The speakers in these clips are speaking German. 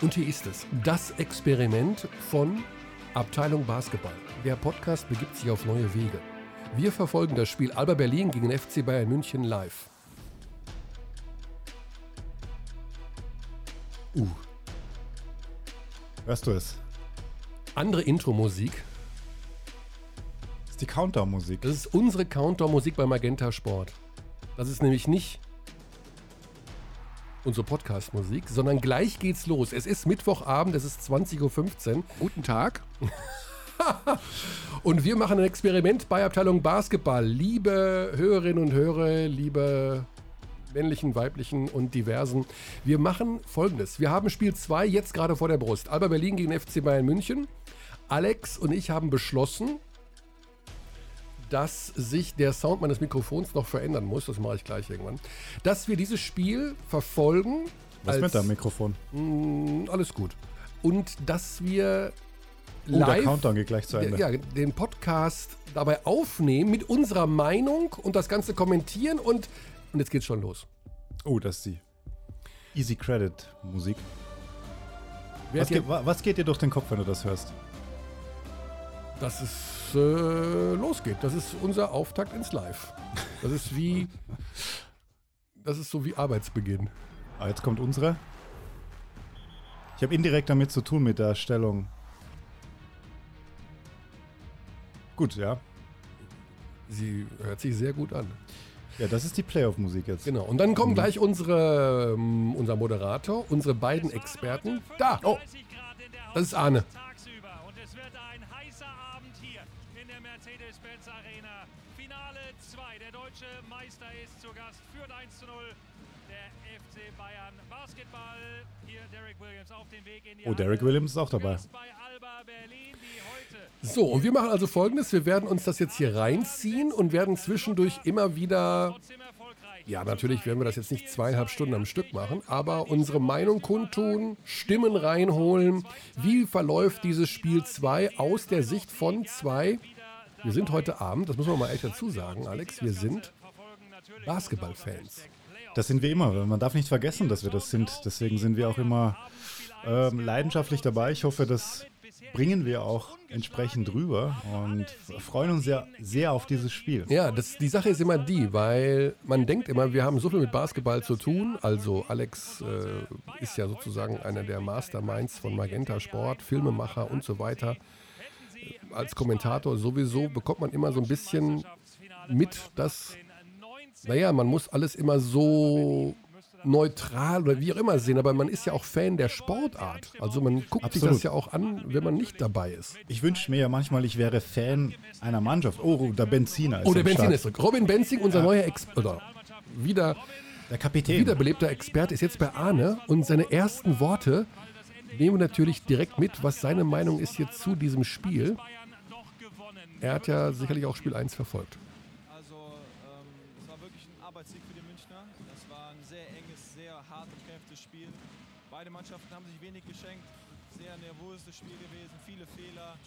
Und hier ist es, das Experiment von Abteilung Basketball. Der Podcast begibt sich auf neue Wege. Wir verfolgen das Spiel Alba Berlin gegen FC Bayern München live. Uh. Hörst du es? Andere Intro-Musik. Das ist die Countdown-Musik. Das ist unsere Countdown-Musik bei Magenta Sport. Das ist nämlich nicht unsere Podcast-Musik, sondern gleich geht's los. Es ist Mittwochabend, es ist 20.15 Uhr. Guten Tag. Und wir machen ein Experiment bei Abteilung Basketball. Liebe Hörerinnen und Hörer, liebe männlichen, weiblichen und diversen. Wir machen folgendes. Wir haben Spiel 2 jetzt gerade vor der Brust. Alba Berlin gegen FC Bayern München. Alex und ich haben beschlossen, dass sich der Sound meines Mikrofons noch verändern muss. Das mache ich gleich irgendwann. Dass wir dieses Spiel verfolgen. Was mit deinem Mikrofon? Mh, alles gut. Und dass wir Oh, der live Countdown geht gleich zu Ende. ja, den Podcast dabei aufnehmen mit unserer Meinung und das Ganze kommentieren und, und jetzt geht's schon los. Oh, das ist die Easy Credit Musik. Was wa- was geht dir durch den Kopf, wenn du das hörst? Dass es äh, losgeht. Das ist unser Auftakt ins Live. Das ist wie. Das ist so wie Arbeitsbeginn. Ah, jetzt kommt unsere. Ich habe indirekt damit zu tun mit der Stellung. Gut, ja. Sie hört sich sehr gut an. Ja, das ist die Playoff-Musik jetzt. Genau. Und dann kommen gleich unsere, ähm, unser Moderator, unsere beiden Experten. Da! Oh, das ist Arne. Oh, Derek. Williams ist auch dabei. So, und wir machen also folgendes: Wir werden uns das jetzt hier reinziehen und werden zwischendurch immer wieder. Ja, natürlich werden wir das jetzt nicht zweieinhalb Stunden am Stück machen, aber unsere Meinung kundtun, Stimmen reinholen. Wie verläuft dieses Spiel 2 aus der Sicht von 2? Wir sind heute Abend, das muss man mal echt dazu sagen, Alex, wir sind Basketballfans. Das sind wir immer. Man darf nicht vergessen, dass wir das sind. Deswegen sind wir auch immer ähm, leidenschaftlich dabei. Ich hoffe, das bringen wir auch entsprechend rüber und freuen uns sehr, sehr auf dieses Spiel. Ja, das, die Sache ist immer die, weil man denkt immer, wir haben so viel mit Basketball zu tun. Also Alex äh, ist ja sozusagen einer der Masterminds von Magenta Sport, Filmemacher und so weiter. Als Kommentator sowieso bekommt man immer so ein bisschen mit, dass, naja, man muss alles immer so neutral oder wie auch immer sehen, aber man ist ja auch Fan der Sportart. Also man guckt sich Absolut. das ja auch an, wenn man nicht dabei ist. Ich wünsche mir ja manchmal, ich wäre Fan einer Mannschaft. Oh, der Benziner ist Oh, der am Benzin Start. ist zurück. Robin Benzing, unser neuer Ex oder wieder Der Kapitän. wiederbelebter Experte ist jetzt bei Arne und seine ersten Worte nehmen wir natürlich direkt mit, was seine Meinung ist jetzt zu diesem Spiel. Er hat ja sicherlich auch Spiel 1 verfolgt. Wenig geschenkt. Sehr nervöses Spiel gewesen, viele Fehler,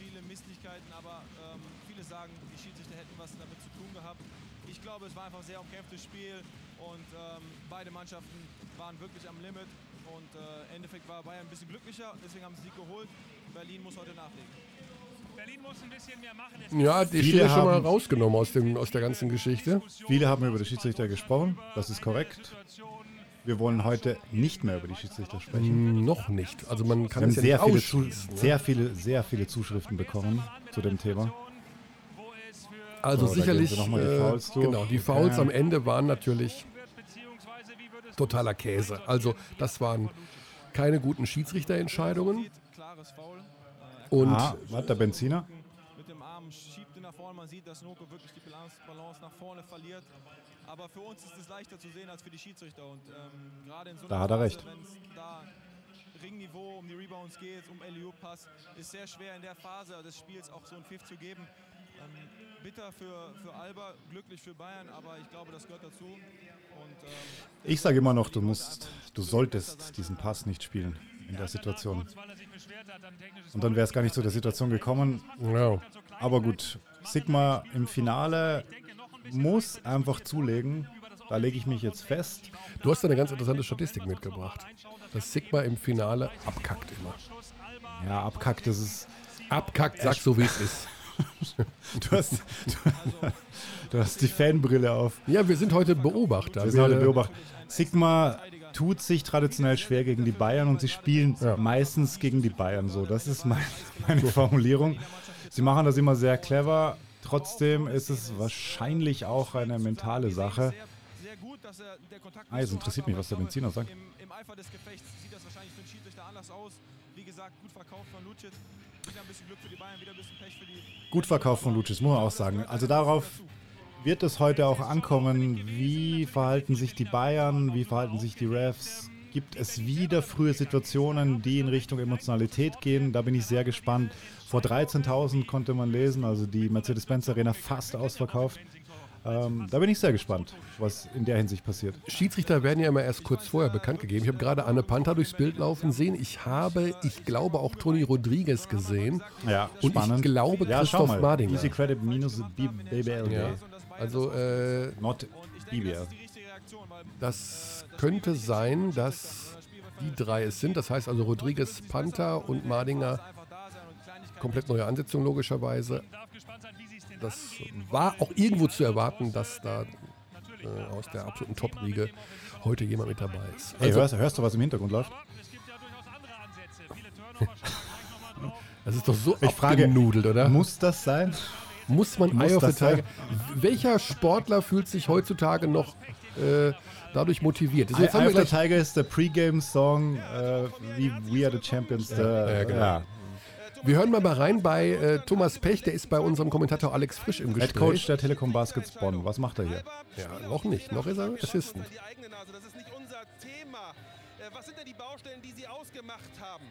viele Misslichkeiten, aber ähm, viele sagen, die Schiedsrichter hätten was damit zu tun gehabt. Ich glaube, es war einfach ein sehr umkämpftes Spiel und ähm, beide Mannschaften waren wirklich am Limit. Und äh, im Endeffekt war Bayern ein bisschen glücklicher, deswegen haben sie Sieg geholt. Berlin muss heute nachlegen. Berlin muss ein bisschen mehr machen. Ja, die Viele Schere schon mal haben- rausgenommen aus, dem, aus der ganzen Geschichte. Viele haben über die Schiedsrichter gesprochen. Das ist korrekt. Wir wollen heute nicht mehr über die Schiedsrichter sprechen. Hm, noch nicht. Also man kann es ja sehr nicht viele, zu, ne? sehr, viele, sehr viele Zuschriften bekommen zu dem Thema. Also So, sicherlich, die äh, Fouls durch. genau, die Fouls Okay. am Ende waren natürlich totaler Käse. Also das waren keine guten Schiedsrichterentscheidungen. Äh, Und Ah, warte, der Benziner. mit dem Arm schiebt ihn nach vorne. Man sieht, dass Noko wirklich die Balance nach vorne verliert. Aber für uns ist es leichter zu sehen als für die Schiedsrichter. Und ähm, gerade in so Da einer hat er recht. wenn es da Ringniveau um die Rebounds geht, um LU Pass, ist sehr schwer in der Phase des Spiels auch so ein Pfiff zu geben. Ähm, bitter für, für Alba, glücklich für Bayern, aber ich glaube, das gehört dazu. Und ähm, Ich sage immer noch, du musst, du solltest diesen Pass nicht spielen in der Situation. er Und dann wäre es gar nicht zu der Situation gekommen. ja, Aber gut, Sigma im Finale muss einfach zulegen. Da lege ich mich jetzt fest. Du hast eine ganz interessante Statistik mitgebracht. Das Sigma im Finale abkackt immer. Ja, abkackt, das ist. Abkackt, sag so wie es ist. Du hast, du, du hast die Fanbrille auf. Ja, wir sind heute Beobachter. Wir sind heute Beobachter. Sigma tut sich traditionell schwer gegen die Bayern und sie spielen Ja. meistens gegen die Bayern so. Das ist mein, meine Formulierung. Sie machen das immer sehr clever. Trotzdem ist es wahrscheinlich auch eine mentale Sache. Ah, jetzt interessiert mich, was der Benziner sagt. Im, Im Eifer des Gefechts sieht das wahrscheinlich für den Schiedsrichter anders aus. Wie gesagt, gut verkauft von Lucic. Wieder ein bisschen Glück für die Bayern, wieder ein bisschen Pech für die. Gut verkauft von Lucis, muss man auch sagen. Also darauf wird es heute auch ankommen. Wie verhalten sich die Bayern? Wie verhalten sich die Refs? Gibt es wieder frühe Situationen, die in Richtung Emotionalität gehen? Da bin ich sehr gespannt. Vor 13.000 konnte man lesen, also die Mercedes-Benz Arena fast ausverkauft. Ähm, da bin ich sehr gespannt, was in der Hinsicht passiert. Schiedsrichter werden ja immer erst kurz vorher bekannt gegeben. Ich habe gerade Anne Panther durchs Bild laufen sehen. Ich habe, ich glaube, auch Toni Rodriguez gesehen. Ja, Und spannend. ich glaube, ja, Christoph mal. Mardinger. Easy Credit minus BBL. Ja. Also, äh, Not BBL. Das könnte sein, dass die drei es sind. Das heißt also Rodriguez, Panther und Mardinger. Komplett neue Ansetzung logischerweise. Das war auch irgendwo zu erwarten, dass da äh, aus der absoluten Top-Riege heute jemand mit dabei ist. Hey, Also, hörst, hörst du, was im Hintergrund läuft? Das ist doch so Ich frage, abgenudelt, oder? Muss das sein? Muss man Muss Eye of the? Tiger. Welcher Sportler fühlt sich heutzutage noch äh, dadurch motiviert? Also jetzt haben Eye wir of the gleich, Tiger ist der Pre-Game-Song, äh, wie We Are the Champions. Der, ja, genau. ja. wir hören mal mal rein bei äh, Thomas Pech, der ist bei unserem Kommentator Alex Frisch im Head Coach Gespräch. der Telekom Baskets Bonn. Was macht er hier? Ja, noch nicht, noch ist er Assistant. die eigene Nase. Das ist nicht unser Thema. Äh, Was sind denn die Baustellen, die Sie ausgemacht haben?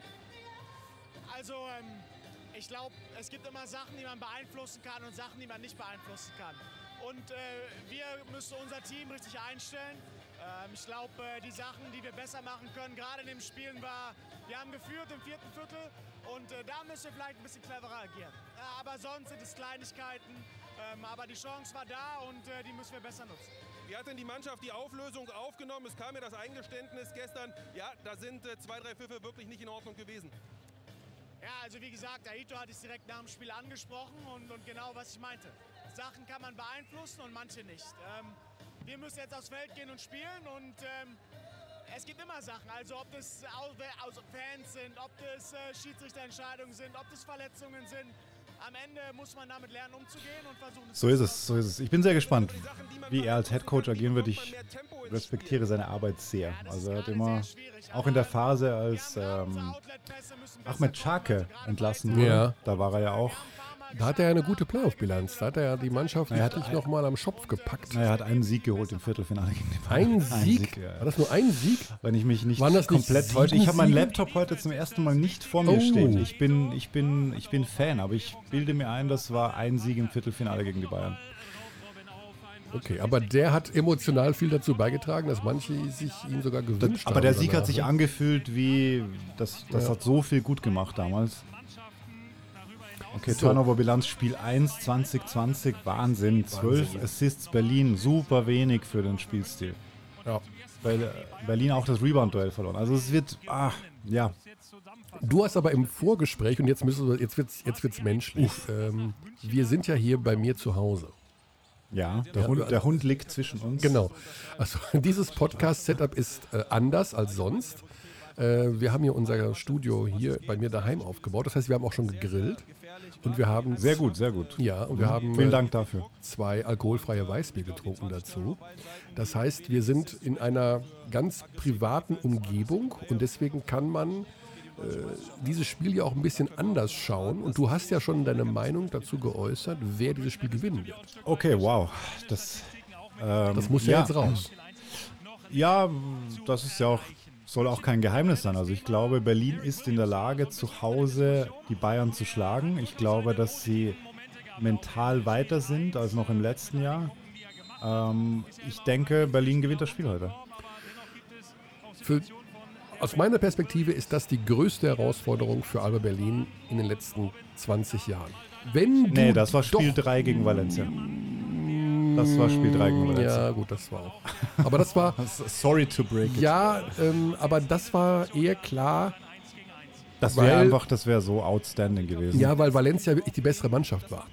Also, ähm, ich glaube, es gibt immer Sachen, die man beeinflussen kann und Sachen, die man nicht beeinflussen kann. Und äh, wir müssen unser Team richtig einstellen. Ähm, ich glaube, äh, die Sachen, die wir besser machen können, gerade in den Spielen war, wir haben geführt im vierten Viertel und äh, da müssen wir vielleicht ein bisschen cleverer agieren. Äh, aber sonst sind es Kleinigkeiten. Ähm, aber die Chance war da und äh, die müssen wir besser nutzen. Wie hat denn die Mannschaft die Auflösung aufgenommen? Es kam ja das Eingeständnis gestern. Ja, da sind äh, zwei, drei Pfiffe wirklich nicht in Ordnung gewesen. Ja, also wie gesagt, Aito hat es direkt nach dem Spiel angesprochen und, und genau was ich meinte. Sachen kann man beeinflussen und manche nicht. Ähm, wir müssen jetzt aufs Feld gehen und spielen und ähm, es gibt immer Sachen. Also ob das also Fans sind, ob das äh, Schiedsrichterentscheidungen sind, ob das Verletzungen sind. Am Ende muss man damit lernen, umzugehen und versuchen So ist es, so ist es. Ich bin sehr gespannt, wie er als Head Coach agieren wird. Ich respektiere seine Arbeit sehr. Also er hat immer, auch in der Phase, als ähm, Ahmed. Schake Also entlassen wurde, Ja. da war er ja auch. Da hat er ja eine gute Playoff-Bilanz. Da hat er ja die Mannschaft Er hat- richtig nochmal am Schopf gepackt. Na, er hat einen Sieg geholt im Viertelfinale gegen die Bayern. Ein Sieg? ja. War das nur ein Sieg? Wenn ich mich nicht Waren das nicht komplett sieben täusche. Ich habe meinen? Laptop heute zum ersten Mal nicht vor mir Oh. stehen. Ich bin, ich, bin, ich bin Fan, aber ich bilde mir ein, das war ein Sieg im Viertelfinale gegen die Bayern. Okay, aber der hat emotional viel dazu beigetragen, dass manche sich ihn sogar gewünscht haben. Aber der Sieg hat danach, sich ne? angefühlt wie, das, das Ja. hat so viel gut gemacht damals. Okay, So. Turnover-Bilanz Spiel 1 2020, Wahnsinn. 12 Assists Berlin, super wenig für den Spielstil. Ja. Weil äh, Berlin auch das Rebound-Duell verloren. Also es wird, ah, ja. Du hast aber im Vorgespräch, und jetzt, müssen wir, jetzt wird es jetzt wird's menschlich, ähm, wir sind ja hier bei mir zu Hause. Ja, der, Hund, der Hund liegt zwischen uns. Genau. Also dieses Podcast-Setup ist äh, anders als sonst. Äh, wir haben hier unser Studio hier bei mir daheim aufgebaut. Das heißt, wir haben auch schon gegrillt. Und wir haben Sehr gut, sehr gut. Ja, und wir haben Vielen Dank dafür. zwei alkoholfreie Weißbier getrunken dazu. Das heißt, wir sind in einer ganz privaten Umgebung und deswegen kann man äh, dieses Spiel ja auch ein bisschen anders schauen. Und du hast ja schon deine Meinung dazu geäußert, wer dieses Spiel gewinnen wird. Okay, wow. Das, ähm, Das muss ja, jetzt raus. Ja, das ist ja auch, soll auch kein Geheimnis sein. Also ich glaube, Berlin ist in der Lage, zu Hause die Bayern zu schlagen. Ich glaube, dass sie mental weiter sind als noch im letzten Jahr. Ähm, ich denke, Berlin gewinnt das Spiel heute. Für, aus meiner Perspektive ist das die größte Herausforderung für Alba Berlin in den letzten 20 Jahren. Wenn Nee, das war Spiel doch, 3 gegen Valencia. Das war Spiel 3 gegen Valencia. Ja, gut, das war auch. Aber das war, Sorry to break it. ja, ähm, aber das war eher klar, das wäre einfach, das wäre so outstanding gewesen. ja, weil Valencia wirklich die bessere Mannschaft war.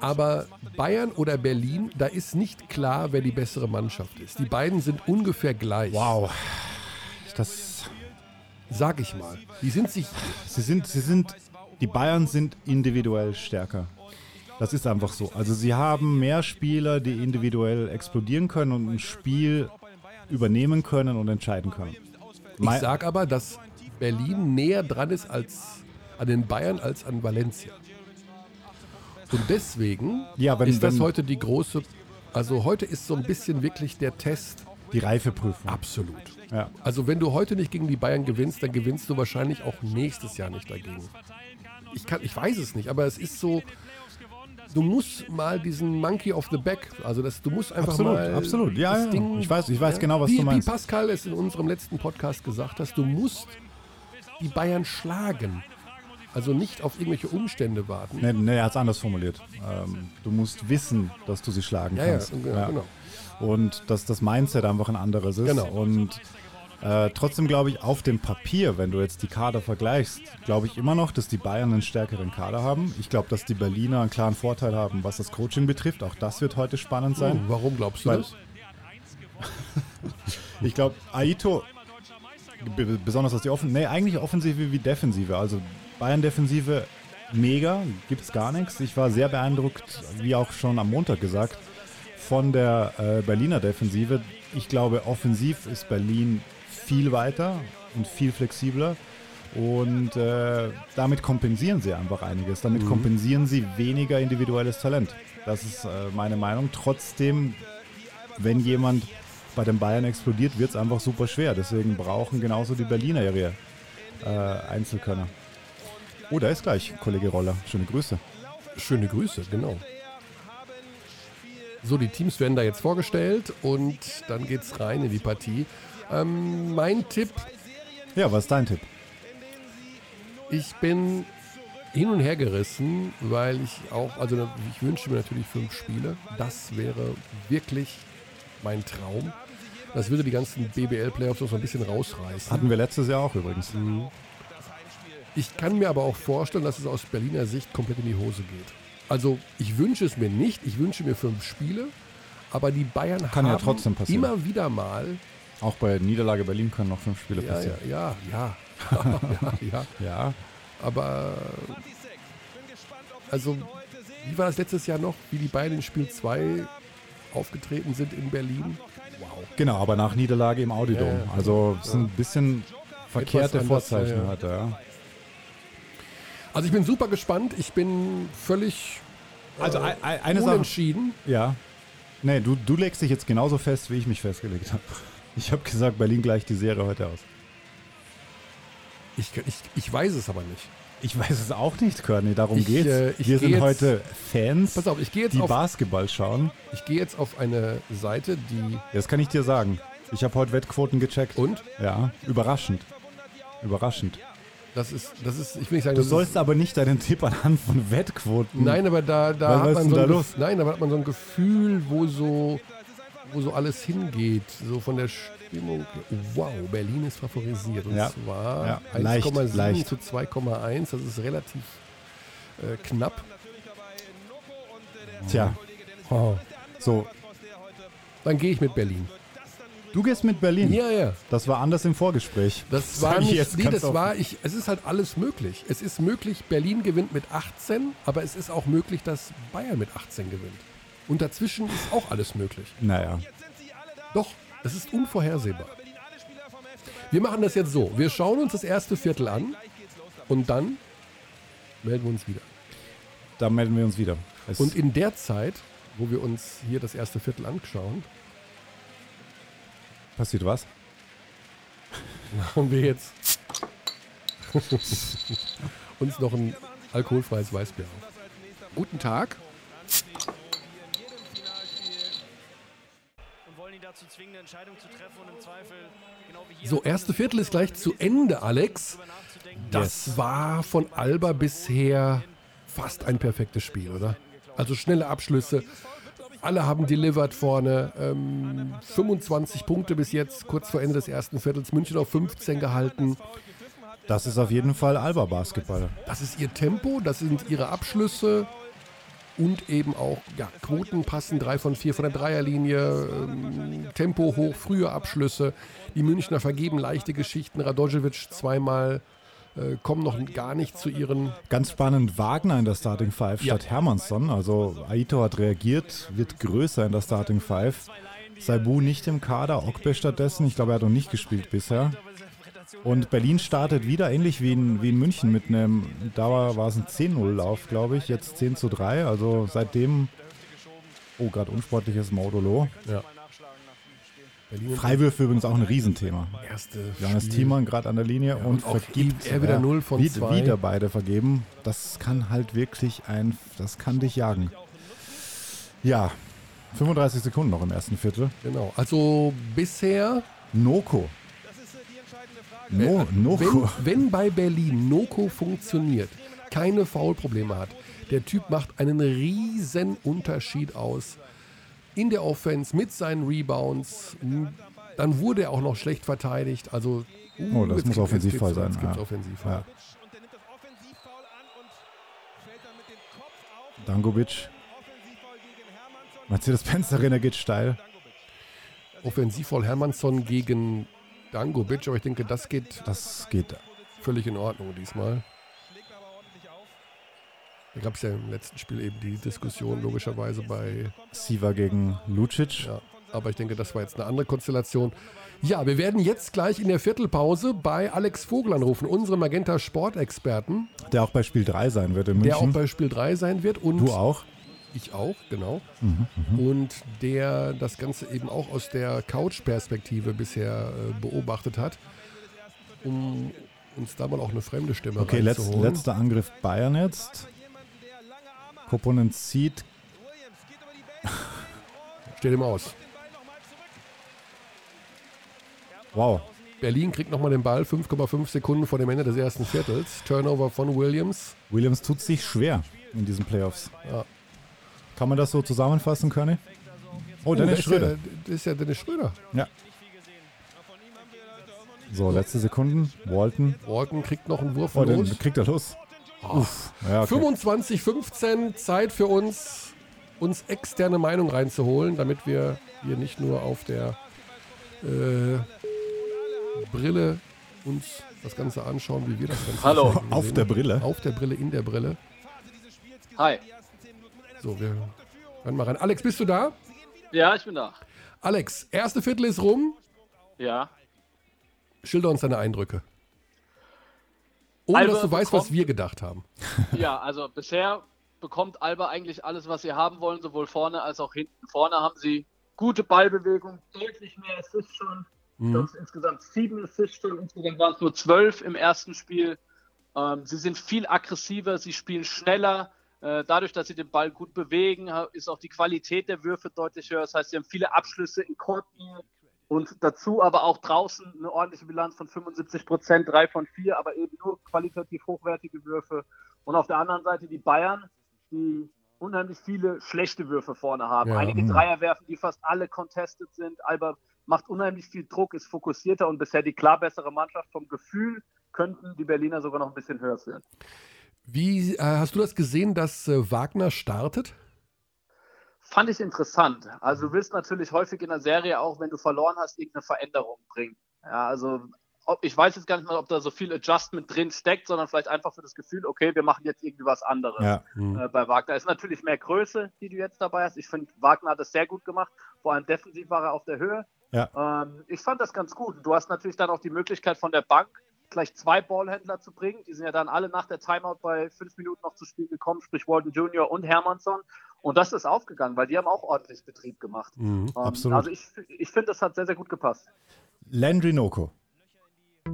Aber Bayern oder Berlin, da ist nicht klar, wer die bessere Mannschaft ist. Die beiden sind ungefähr gleich, Wow. Das, sag ich mal. Die sind sich, sie sind, sie sind, die Bayern sind individuell stärker. Das ist einfach so. Also sie haben mehr Spieler, die individuell explodieren können und ein Spiel übernehmen können und entscheiden können. ich Mei- sag aber, dass Berlin näher dran ist als an den Bayern als an Valencia. Und deswegen Ja, wenn- ist das wenn- heute die große, also heute ist so ein bisschen wirklich der Test die Reifeprüfung. absolut. Ja. Also wenn du heute nicht gegen die Bayern gewinnst, dann gewinnst du wahrscheinlich auch nächstes Jahr nicht dagegen. Ich, kann, ich weiß es nicht, aber es ist so, du musst mal diesen Monkey of the Back, also das, du musst einfach Absolut, mal absolut. Ja, das ja. Ding, Ich weiß- ich weiß genau, was wie, du meinst. Wie Pascal es in unserem letzten Podcast gesagt hast, du musst die Bayern schlagen. Also nicht auf irgendwelche Umstände warten. Nee, nee, er hat es anders formuliert. Ähm, du musst wissen, dass du sie schlagen Ja, ja, kannst. genau, genau. Und dass das Mindset einfach ein anderes ist. Genau. Und äh, trotzdem glaube ich, auf dem Papier, wenn du jetzt die Kader vergleichst, glaube ich immer noch, dass die Bayern einen stärkeren Kader haben. Ich glaube, dass die Berliner einen klaren Vorteil haben, was das Coaching betrifft. Auch das wird heute spannend sein. Oh, warum glaubst du Weil- das? Ich glaube, Aito, besonders was die Offen nee, eigentlich Offensive wie Defensive. Also Bayern-Defensive mega, gibt es gar nichts. Ich war sehr beeindruckt, wie auch schon am Montag gesagt, von der äh, Berliner Defensive. Ich glaube, offensiv ist Berlin viel weiter und viel flexibler. Und äh, damit kompensieren sie einfach einiges. Damit kompensieren sie weniger individuelles Talent. Das ist äh, meine Meinung. Trotzdem, wenn jemand bei den Bayern explodiert, wird es einfach super schwer. Deswegen brauchen genauso die Berliner ihre äh, Einzelkönner. Oh, da ist gleich Kollege Roller. Schöne Grüße. Schöne Grüße, genau. So, die Teams werden da jetzt vorgestellt und dann geht's rein in die Partie. Ähm, mein Tipp, Ja, was ist dein Tipp? ich bin hin und her gerissen, weil ich auch, also ich wünsche mir natürlich fünf Spiele. Das wäre wirklich mein Traum. Das würde die ganzen BBL-Playoffs noch so ein bisschen rausreißen. Hatten wir letztes Jahr auch übrigens. Ich kann mir aber auch vorstellen, dass es aus Berliner Sicht komplett in die Hose geht. Also ich wünsche es mir nicht, ich wünsche mir fünf Spiele, aber die Bayern Kann ja haben passieren. immer wieder mal, Auch bei Niederlage Berlin können noch fünf Spiele ja, ja, passieren. ja, ja, ja, ja, Ja. aber also wie war das letztes Jahr noch, wie die Bayern in Spiel 2 aufgetreten sind in Berlin? Wow. Genau, aber nach Niederlage im Audidom. Ja, ja. Also es sind ein bisschen verkehrte anders, Vorzeichen ja, ja. heute. Ja. Also ich bin super gespannt, ich bin völlig Also äh, ein- ein- eine Sache. unentschieden. Ja. Nee, du, du legst dich jetzt genauso fest, wie ich mich festgelegt habe. Ich habe gesagt, Berlin gleicht die Serie heute aus. Ich, ich, ich weiß es aber nicht. Ich weiß es auch nicht, Körny, darum Ich, geht's. äh, geh sind jetzt- heute Fans, Pass auf, ich gehe jetzt die auf Basketball schauen. Ich gehe jetzt auf eine Seite, die. Das kann ich dir sagen. Ich habe heute Wettquoten gecheckt. Und? Ja, überraschend. Überraschend. Das ist, das ist, ich will nicht sagen, Du das sollst aber nicht deinen Tipp anhand von Wettquoten. ist, Nein, aber da, da Was- hat man ist so ein da Gef- los? Nein, aber hat man so ein Gefühl, wo so, wo so alles hingeht. So von der Stimmung. Wow, Berlin ist favorisiert. Und Ja. zwar Ja, leicht, 1,7 leicht. zu 2,1. Das ist relativ äh, knapp. Tja, Oh. so. Dann gehe ich mit Berlin. Du gehst mit Berlin. Ja, ja. Das war anders im Vorgespräch. Das war ich nicht, jetzt nee, das war, ich, es ist halt alles möglich. Es ist möglich, Berlin gewinnt mit 18, aber es ist auch möglich, dass Bayern mit 18 gewinnt. Und dazwischen ist auch alles möglich. Naja. Doch, es ist unvorhersehbar. Wir machen das jetzt so. Wir schauen uns das erste Viertel an und dann melden wir uns wieder. Da melden wir uns wieder. Es Und in der Zeit, wo wir uns hier das erste Viertel anschauen, passiert was? machen wir jetzt uns noch ein alkoholfreies Weißbier auf. Guten Tag. und wollen ihn dazu zwingen, eine Entscheidung zu treffen und im Zweifel genau wie hier So, erste Viertel ist gleich zu Ende, Alex. Das war von Alba bisher fast ein perfektes Spiel, oder? Also schnelle Abschlüsse, alle haben delivered vorne. Ähm, 25 Punkte bis jetzt, kurz vor Ende des ersten Viertels. München auf 15 gehalten. Das ist auf jeden Fall Alba-Basketball. Das ist ihr Tempo, das sind ihre Abschlüsse und eben auch ja, Quoten passen, drei von vier von der Dreierlinie, ähm, Tempo hoch, frühe Abschlüsse. Die Münchner vergeben leichte Geschichten. Radojevic zweimal äh, kommen noch gar nicht zu ihren. Ganz spannend, Wagner in der Starting Five Ja. statt Hermannsson. Also Aito hat reagiert, wird größer in der Starting Five. Saibu nicht im Kader, Okbe stattdessen. Ich glaube, er hat noch nicht gespielt bisher. Und Berlin startet wieder ähnlich wie in, wie in München mit einem, da war, war es ein 10-0-Lauf, glaube ich, jetzt 10 zu 3. Also seitdem, oh, gerade unsportliches Modulo. Ja. Berlin Freiwürfe übrigens auch ein Riesenthema. erste Johannes. Thiemann gerade an der Linie und auch vergibt. er wieder null von wieder, zwei. Wieder beide vergeben. Das kann halt wirklich ein, das kann dich jagen. Ja, 35 Sekunden noch im ersten Viertel. Genau. Also bisher, Noko. No, Noko. wenn, wenn bei Berlin Noko funktioniert, keine Foulprobleme hat, der Typ macht einen riesen Unterschied aus in der Offense mit seinen Rebounds. Dann wurde er auch noch schlecht verteidigt. Also, uh, Oh, das muss gibt's- sein, ja. Offensivfoul. Ja. Dangovic. Mercedes-Benz Arena geht steil. Offensivfoul Hermannsson gegen Dangovic, aber ich denke, das geht Das geht. völlig in Ordnung diesmal. Da gab es ja im letzten Spiel eben die Diskussion logischerweise bei Siva gegen Lucic. Ja, aber ich denke, das war jetzt eine andere Konstellation. Ja, wir werden jetzt gleich in der Viertelpause bei Alex Vogel anrufen, unserem Magenta Sportexperten, Der auch bei Spiel 3 sein wird in der auch München. bei Spiel 3 sein wird und du auch? Ich auch, genau. Mhm, Und der das Ganze eben auch aus der Couch-Perspektive bisher äh, beobachtet hat, um uns da mal auch eine fremde Stimme Okay, letz, reinzuholen. letzter Angriff Bayern jetzt. Koponen zieht. Steht ihm aus. Wow. Berlin kriegt nochmal den Ball, 5,5 Sekunden vor dem Ende des ersten Viertels. Turnover von Williams. Williams tut sich schwer in diesen Playoffs. Ja. Kann man das so zusammenfassen können? Oh, Oh, Dennis ist Schröder. Ja, das ist ja Dennis Schröder. Ja. So, letzte Sekunden. Walton. Walken kriegt noch einen Wurf Oh, von den uns. kriegt er los. Ja, okay. 25, 15, Zeit für uns, uns externe Meinung reinzuholen, damit wir hier nicht nur auf der äh, Brille uns das Ganze anschauen, wie wir das Ganze Hallo. sehen. Auf der Brille. Auf der Brille, in der Brille. Hi. So, wir hören mal rein. Alex, bist du da? Ja, ich bin da. Alex, erste Viertel ist rum. Ja. Schilder uns deine Eindrücke. Ohne Alba dass du weißt, was bekommt- wir gedacht haben. Ja, also bisher bekommt Alba eigentlich alles, was sie haben wollen, sowohl vorne als auch hinten. Vorne haben sie gute Ballbewegung, deutlich mehr Assists schon. Mhm. sind insgesamt sieben Assists schon. Insgesamt waren es nur zwölf im ersten Spiel. Ähm, sie sind viel aggressiver, sie spielen schneller. Äh, dadurch, dass sie den Ball gut bewegen, ist auch die Qualität der Würfe deutlich höher. Das heißt, sie haben viele Abschlüsse in Kortnähe und dazu aber auch draußen eine ordentliche Bilanz von 75 Prozent, drei von vier, aber eben nur qualitativ hochwertige Würfe. Und auf der anderen Seite die Bayern, die unheimlich viele schlechte Würfe vorne haben. Ja. Einige Mhm. Dreier werfen, die fast alle contested sind. Alba macht unheimlich viel Druck, ist fokussierter und bisher die klar bessere Mannschaft. Vom Gefühl könnten die Berliner sogar noch ein bisschen höher führen. Wie äh, hast du das gesehen, dass äh, Wagner startet? Fand ich interessant. Also du willst natürlich häufig in der Serie auch, wenn du verloren hast, irgendeine Veränderung bringen. Ja, also ob, ich weiß jetzt gar nicht mal, ob da so viel Adjustment drin steckt, sondern vielleicht einfach für das Gefühl, okay, wir machen jetzt irgendwie was anderes. Ja. Äh, bei Wagner ist natürlich mehr Größe, die du jetzt dabei hast. Ich finde, Wagner hat das sehr gut gemacht. Vor allem defensiv war er auf der Höhe. Ja. Ähm, ich fand das ganz gut. Du hast natürlich dann auch die Möglichkeit von der Bank gleich zwei Ballhändler zu bringen. Die sind ja dann alle nach der Timeout bei fünf Minuten noch zu spielen gekommen, sprich Walton Jr. und Hermannsson. Und das ist aufgegangen, weil die haben auch ordentlich Betrieb gemacht. Mhm. Ähm, Absolut. Also ich, ich finde, das hat sehr, sehr gut gepasst. Landry Noko.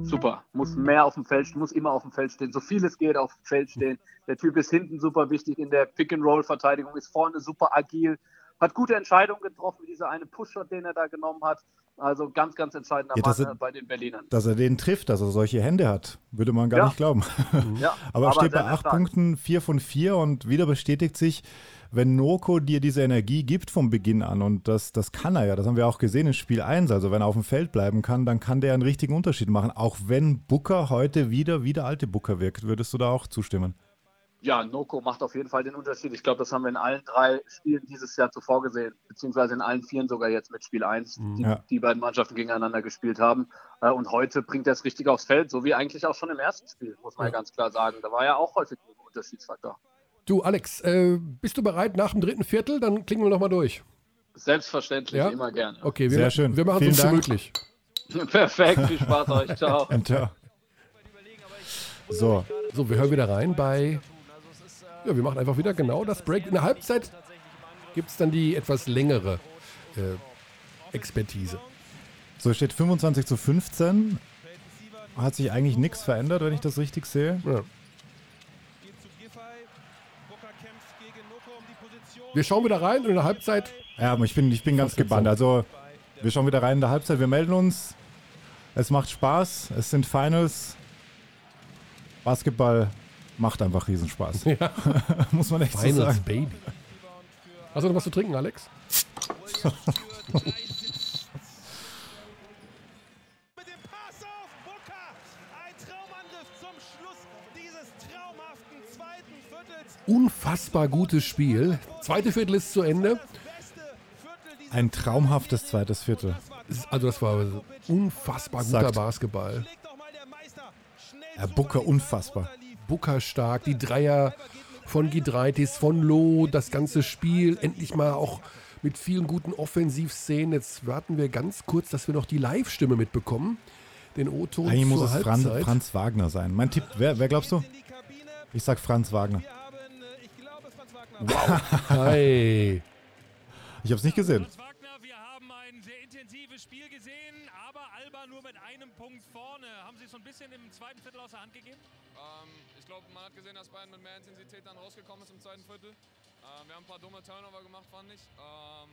Super. Muss mehr auf dem Feld, muss immer auf dem Feld stehen. So viel es geht auf dem Feld stehen. Der Typ ist hinten super wichtig in der Pick-and-Roll-Verteidigung, ist vorne super agil. Hat gute Entscheidungen getroffen, wie dieser eine Push-Shot, den er da genommen hat. Also ganz, ganz entscheidender Ja, Mann er- äh, bei den Berlinern. Dass er den trifft, dass er solche Hände hat, würde man gar Ja. nicht glauben. Ja, Aber er steht bei acht. Punkten, vier von vier und wieder bestätigt sich, wenn Noko dir diese Energie gibt vom Beginn an und das, das kann er ja, das haben wir auch gesehen in Spiel 1, also wenn er auf dem Feld bleiben kann, dann kann der einen richtigen Unterschied machen, auch wenn Booker heute wieder wie der alte Booker wirkt. Würdest du da auch zustimmen? Ja, Noko macht auf jeden Fall den Unterschied. Ich glaube, das haben wir in allen drei Spielen dieses Jahr zuvor gesehen, beziehungsweise in allen vieren sogar jetzt mit Spiel 1, die, Ja. die beiden Mannschaften gegeneinander gespielt haben. Äh, Und heute bringt er es richtig aufs Feld, so wie eigentlich auch schon im ersten Spiel, muss man ja ganz klar sagen. Da war ja auch häufig ein Unterschiedsfaktor. Du, Alex, äh, bist du bereit nach dem dritten Viertel? Dann klingen wir nochmal durch. Selbstverständlich, Ja? immer gerne. Okay, wir, Sehr schön. wir machen es uns Dank. gemütlich. Perfekt, viel Spaß euch. Ciao. Ja. So, So, wir hören wieder rein bei. Ja, wir machen einfach wieder genau das Break. In der Halbzeit gibt es dann die etwas längere äh, Expertise. so steht 25 zu 15. Hat sich eigentlich nichts verändert, wenn ich das richtig sehe. Ja. Wir schauen wieder rein und in der Halbzeit. Ja, aber ich bin, ich bin ganz gebannt. Also, wir schauen wieder rein in der Halbzeit. Wir melden uns. Es macht Spaß. Es sind Finals. Basketball macht einfach Riesenspaß. Ja. Muss man echt so Finals sagen. Baby. Hast du noch was zu trinken, Alex? Mit dem Pass auf Booker. Ein Traumangriff zum Schluss dieses traumhaften zweiten Viertels. Unfassbar gutes Spiel. Zweite Viertel ist zu Ende. Ein traumhaftes zweites Viertel. Also das war unfassbar guter Sagt. Basketball. Herr Booker, unfassbar. Booker stark, die Dreier von Gidreitis, von Loh, das ganze Spiel endlich mal auch mit vielen guten Offensivszenen. Jetzt warten wir ganz kurz, dass wir noch die Live-Stimme mitbekommen. Den O-Ton Eigentlich muss es Franz, Halbzeit. Franz Wagner sein. Mein Tipp, wer, wer glaubst du? Ich sag Franz Wagner. Wagner. Hi. Ich habe es nicht gesehen. Franz Wagner, wir haben ein sehr intensives Spiel gesehen, aber Alba nur mit einem Punkt vorne. Haben Sie es so ein bisschen im zweiten Viertel aus der Hand gegeben? Ähm, ich glaube, man hat gesehen, dass Bayern mit mehr Intensität dann rausgekommen ist im zweiten Viertel. Ähm, wir haben ein paar dumme Turnover gemacht, fand ich. Ähm,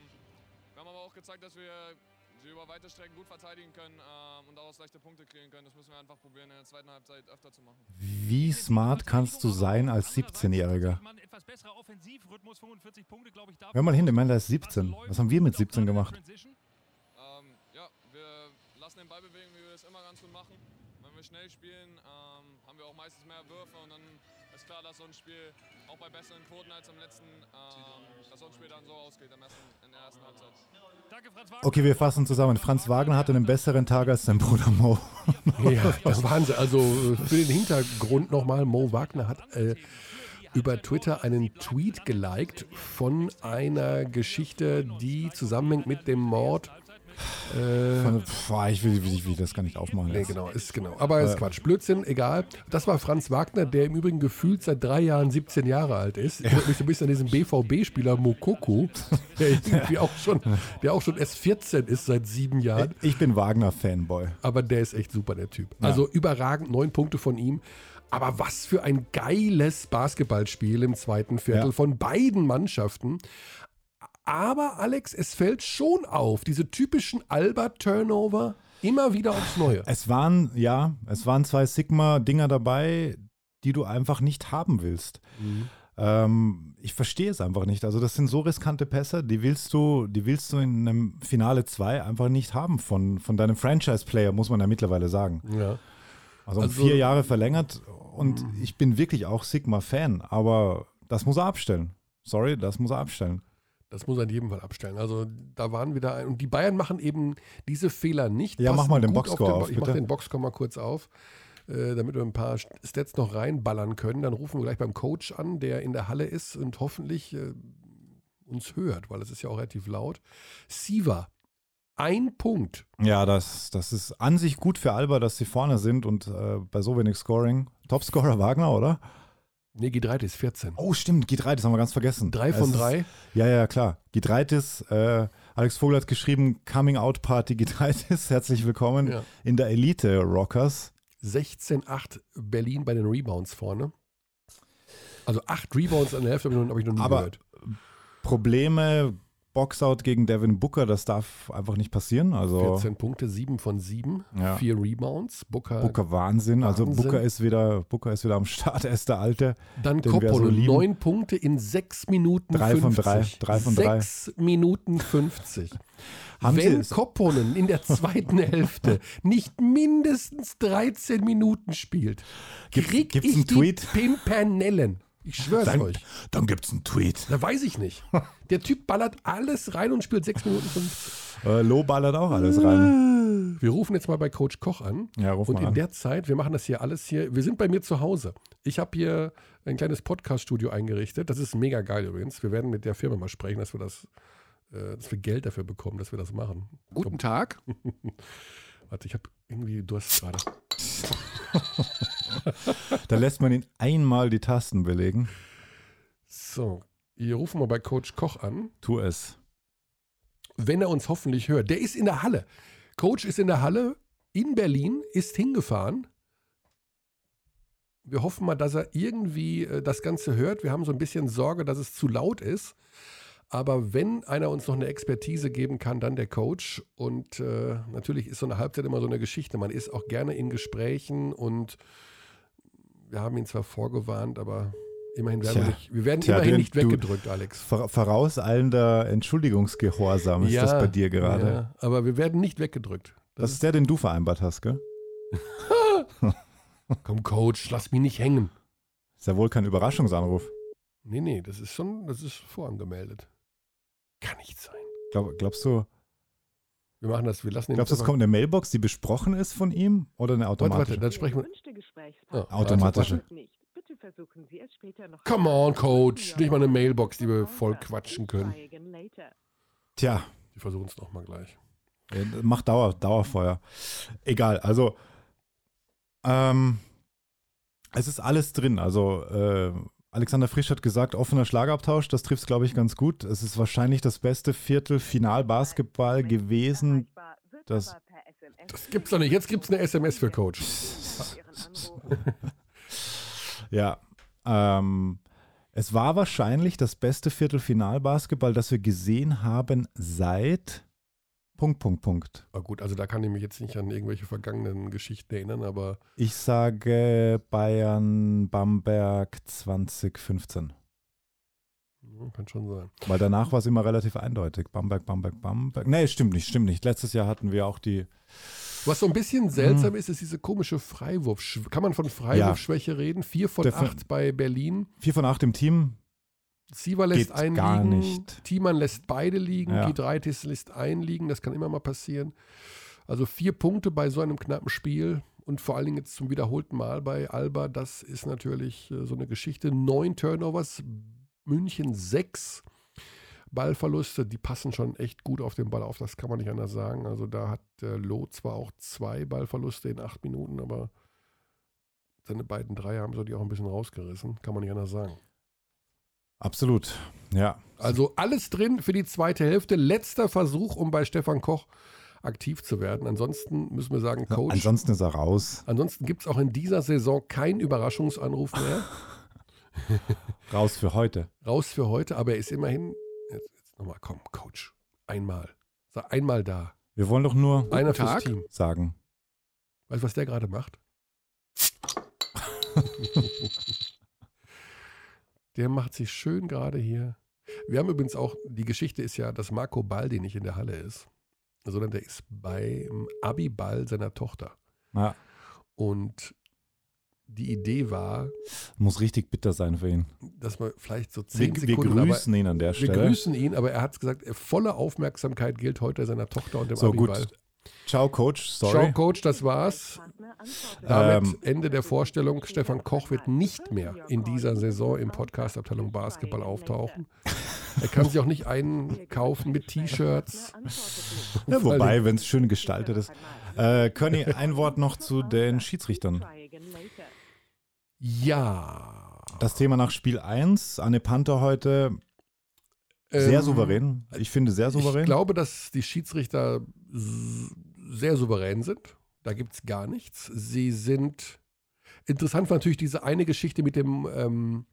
wir haben aber auch gezeigt, dass wir sie über weite Strecken gut verteidigen können ähm, und daraus leichte Punkte kriegen können. Das müssen wir einfach probieren, in der zweiten Halbzeit öfter zu machen. Wie smart kannst du sein als 17-Jähriger? Hör mal hin, der Mann, der ist 17. Was haben wir mit 17 gemacht? Ähm, ja, wir lassen den Ball bewegen, wie wir das immer ganz gut machen. Wenn wir schnell spielen, ähm, haben wir auch meistens mehr Würfe und dann ist klar, dass so ein Spiel auch bei besseren Quoten als im letzten, ähm, dass so ein Spiel dann so ausgeht im ersten, in der ersten Halbzeit. Danke, Franz Wagner. Okay, wir fassen zusammen. Franz Wagner hatte einen besseren Tag als sein Bruder Mo. Ja, das ist Wahnsinn. Also äh, für den Hintergrund nochmal, Mo Wagner hat äh, über Twitter einen Tweet geliked von einer Geschichte, die zusammenhängt mit dem Mord. Äh, Pff, ich, will, ich will das gar nicht aufmachen. Nee, jetzt. genau, ist genau. Aber ist Quatsch. Blödsinn, egal. Das war Franz Wagner, der im Übrigen gefühlt seit drei Jahren 17 Jahre alt ist. Erinnert mich so ein bisschen an diesen BVB-Spieler Mokoko, der irgendwie auch schon, der auch schon erst 14 ist seit sieben Jahren. Ich bin Wagner-Fanboy. Aber der ist echt super, der Typ. Also überragend, neun Punkte von ihm. Aber was für ein geiles Basketballspiel im zweiten Viertel Ja. von beiden Mannschaften. Aber Alex, es fällt schon auf, diese typischen Alba-Turnover immer wieder aufs Neue. Es waren, ja, es waren zwei Sigma-Dinger dabei, die du einfach nicht haben willst. Ähm, ich verstehe es einfach nicht. Also, das sind so riskante Pässe, die willst du, die willst du in einem Finale 2 einfach nicht haben von, von deinem Franchise-Player, muss man ja mittlerweile sagen. Ja. Also, um Also- vier Jahre verlängert und ich bin wirklich auch Sigma-Fan, aber das muss er abstellen. Sorry, das muss er abstellen. Das muss er in jedem Fall abstellen. Also da waren wieder ein, und die Bayern machen eben diese Fehler nicht. Ja, mach mal den Boxscore den Bo- auf, Ich mache bitte. den Boxscore mal kurz auf, äh, damit wir ein paar Stats noch reinballern können. Dann rufen wir gleich beim Coach an, der in der Halle ist und hoffentlich äh, uns hört, weil es ist ja auch relativ laut. Siva, ein Punkt. Ja, das, das ist an sich gut für Alba, dass sie vorne sind und äh, bei so wenig Scoring. Topscorer Wagner, oder? Nee, G3 ist 14. Oh, stimmt, G3, das haben wir ganz vergessen. Drei Es von ist- drei. Ja, ja, klar. Gidreitis, äh, Alex Vogel hat geschrieben, Coming Out Party Gidreitis, herzlich willkommen Ja. in der Elite Rockers. 16-8 Berlin bei den Rebounds vorne. Also acht Rebounds an der Hälfte habe ich noch, hab ich noch nie Aber gehört. Probleme Boxout gegen Devin Booker, das darf einfach nicht passieren. Also 14 Punkte, 7 von 7, Ja. 4 Rebounds. Booker, Booker Wahnsinn. Also Wahnsinn. Booker ist wieder, Booker ist wieder am Start. Er ist der Alte. Dann wir so Koppolo, lieben. 9 Punkte in 6 Minuten Drei von 50. drei, drei von drei. 6 Minuten 50. Haben Wenn Kopponen in der zweiten Hälfte nicht mindestens 13 Minuten spielt, Gibt- krieg gibt's ich einen die Tweet? Pimpernellen. Ich schwör's Dann, euch. dann gibt es einen Tweet. Da weiß ich nicht. Der Typ ballert alles rein und spielt 6 Minuten 50. Äh, Lo ballert auch alles rein. Wir rufen jetzt mal bei Coach Koch an. Ja, ruf und mal in an. der Zeit, wir machen das hier alles hier, wir sind bei mir zu Hause. Ich habe hier ein kleines Podcast-Studio eingerichtet. Das ist mega geil übrigens. Wir werden mit der Firma mal sprechen, dass wir das, äh, dass wir Geld dafür bekommen, dass wir das machen. Guten Tag. Warte, ich habe irgendwie Durst gerade. Da lässt man ihn einmal die Tasten belegen. So, wir rufen mal bei Coach Koch an. Tu es. wenn er uns hoffentlich hört. Der ist in der Halle. Coach ist in der Halle in Berlin, ist hingefahren. Wir hoffen mal, dass er irgendwie äh, das Ganze hört. Wir haben so ein bisschen Sorge, dass es zu laut ist. Aber wenn einer uns noch eine Expertise geben kann, dann der Coach. Und äh, natürlich ist so eine Halbzeit immer so eine Geschichte. Man ist auch gerne in Gesprächen und wir haben ihn zwar vorgewarnt, aber immerhin werden wir Tja. nicht, wir werden Tja, immerhin du- nicht weggedrückt, Alex. Vor- Vorauseilender Entschuldigungsgehorsam ist das bei dir gerade. Ja, aber wir werden nicht weggedrückt. Das ist der, den du vereinbart hast, gell? Komm, Coach, lass mich nicht hängen. Ist ja wohl kein Überraschungsanruf. Nee, nee, das ist schon, das ist vorangemeldet. Kann nicht sein. Glaub, glaubst du, Wir machen das, wir lassen den glaubst du, es kommt eine Mailbox, die besprochen ist von ihm oder eine Warte, automatische? warte, dann sprechen wir. Ja, warte, Automatische. warte. Come on, Coach. Nicht mal eine Mailbox, die wir voll quatschen können. Tja, Wir versuchen es nochmal gleich. äh, macht Dauer, Dauerfeuer. Egal, also ähm, es ist alles drin. Also äh, Alexander Frisch hat gesagt, offener Schlagabtausch, das trifft es, glaube ich, ganz gut. Es ist wahrscheinlich das beste Viertelfinal-Basketball gewesen. Das- Das gibt's doch nicht. Jetzt gibt's eine SMS für Coach. Ja. Ähm, es war wahrscheinlich das beste Viertelfinal-Basketball, das wir gesehen haben seit Punkt, Punkt, Punkt. Aber gut, also da kann ich mich jetzt nicht an irgendwelche vergangenen Geschichten erinnern, aber Ich sage Bayern Bamberg 2015. ja, kann schon sein. Weil danach war es immer relativ eindeutig. Bamberg, Bamberg, Bamberg. Nee, stimmt nicht, stimmt nicht. Letztes Jahr hatten wir auch die. Was so ein bisschen seltsam Mhm. ist, ist diese komische Freiwurf. Kann man von Freiwurfschwäche reden? Vier von Defi- acht bei Berlin. 4 von 8 im Team. Siever lässt Geht einen gar liegen, nicht. Thiemann lässt beide liegen, Ja. Giedraitis lässt einen liegen, das kann immer mal passieren. Also vier Punkte bei so einem knappen Spiel und vor allen Dingen jetzt zum wiederholten Mal bei Alba, das ist natürlich äh, so eine Geschichte. Neun Turnovers, München sechs Ballverluste, die passen schon echt gut auf den Ball auf, das kann man nicht anders sagen. Also da hat äh, Loh zwar auch zwei Ballverluste in acht Minuten, aber seine beiden Dreier haben so die auch ein bisschen rausgerissen, kann man nicht anders sagen. Absolut. Ja. Also alles drin für die zweite Hälfte. Letzter Versuch, um bei Stefan Koch aktiv zu werden. Ansonsten müssen wir sagen, Coach. Ansonsten ist er raus. Ansonsten gibt es auch in dieser Saison keinen Überraschungsanruf mehr. Raus für heute. Raus für heute, aber er ist immerhin. Jetzt, jetzt nochmal, komm, Coach. Einmal. Sag einmal da. Wir wollen doch nur Einer fürs Tag. Team. sagen. Weißt du, was der gerade macht? der macht sich schön gerade hier. Wir haben übrigens auch, die Geschichte ist ja, dass Marco Baldi nicht in der Halle ist, sondern der ist beim Abiball seiner Tochter. Ja, Und die Idee war, muss richtig bitter sein für ihn. dass man vielleicht so Wir, zehn wir Sekunden. grüßen ihn an der aber, wir Stelle. grüßen ihn, aber er hat gesagt, volle Aufmerksamkeit gilt heute seiner Tochter und dem So, gut. Ciao, Coach. Ciao, Sorry. Coach, das war's. Damit Ähm, Ende der Vorstellung. Stefan Koch wird nicht mehr in dieser Saison im Podcast-Abteilung Basketball auftauchen. Er kann sich auch nicht einkaufen mit T-Shirts. Ja, wobei, wenn es schön gestaltet ist. Äh, Conny, ein Wort noch zu den Schiedsrichtern. Ja. Das Thema nach Spiel 1. Anne Panther heute sehr Ähm, souverän. Ich finde sehr souverän. Ich glaube, dass die Schiedsrichter sehr souverän sind. Da gibt es gar nichts. Sie sind. Interessant war natürlich diese eine Geschichte mit dem, ähm,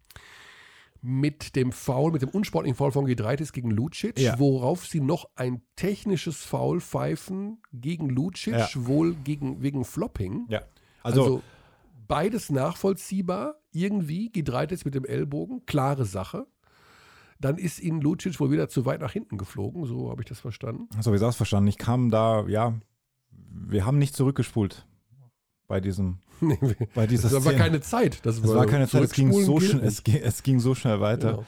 mit dem Foul, mit dem unsportlichen Foul von Gidreitis gegen Lucic, Ja. worauf sie noch ein technisches Foul pfeifen gegen Lucic, Ja. wohl gegen, wegen Flopping. Ja. Also, Also, beides nachvollziehbar, irgendwie, Gidreitis mit dem Ellbogen, klare Sache. Dann ist ihnen Lucic wohl wieder zu weit nach hinten geflogen, so habe ich das verstanden. so wie ich es verstanden. Ich kam da, ja, wir haben nicht zurückgespult bei diesem, Nee, bei dieser das war keine Zeit. Das Es war keine Zeit, es ging, so schnell, es, ging, es ging so schnell weiter. Genau.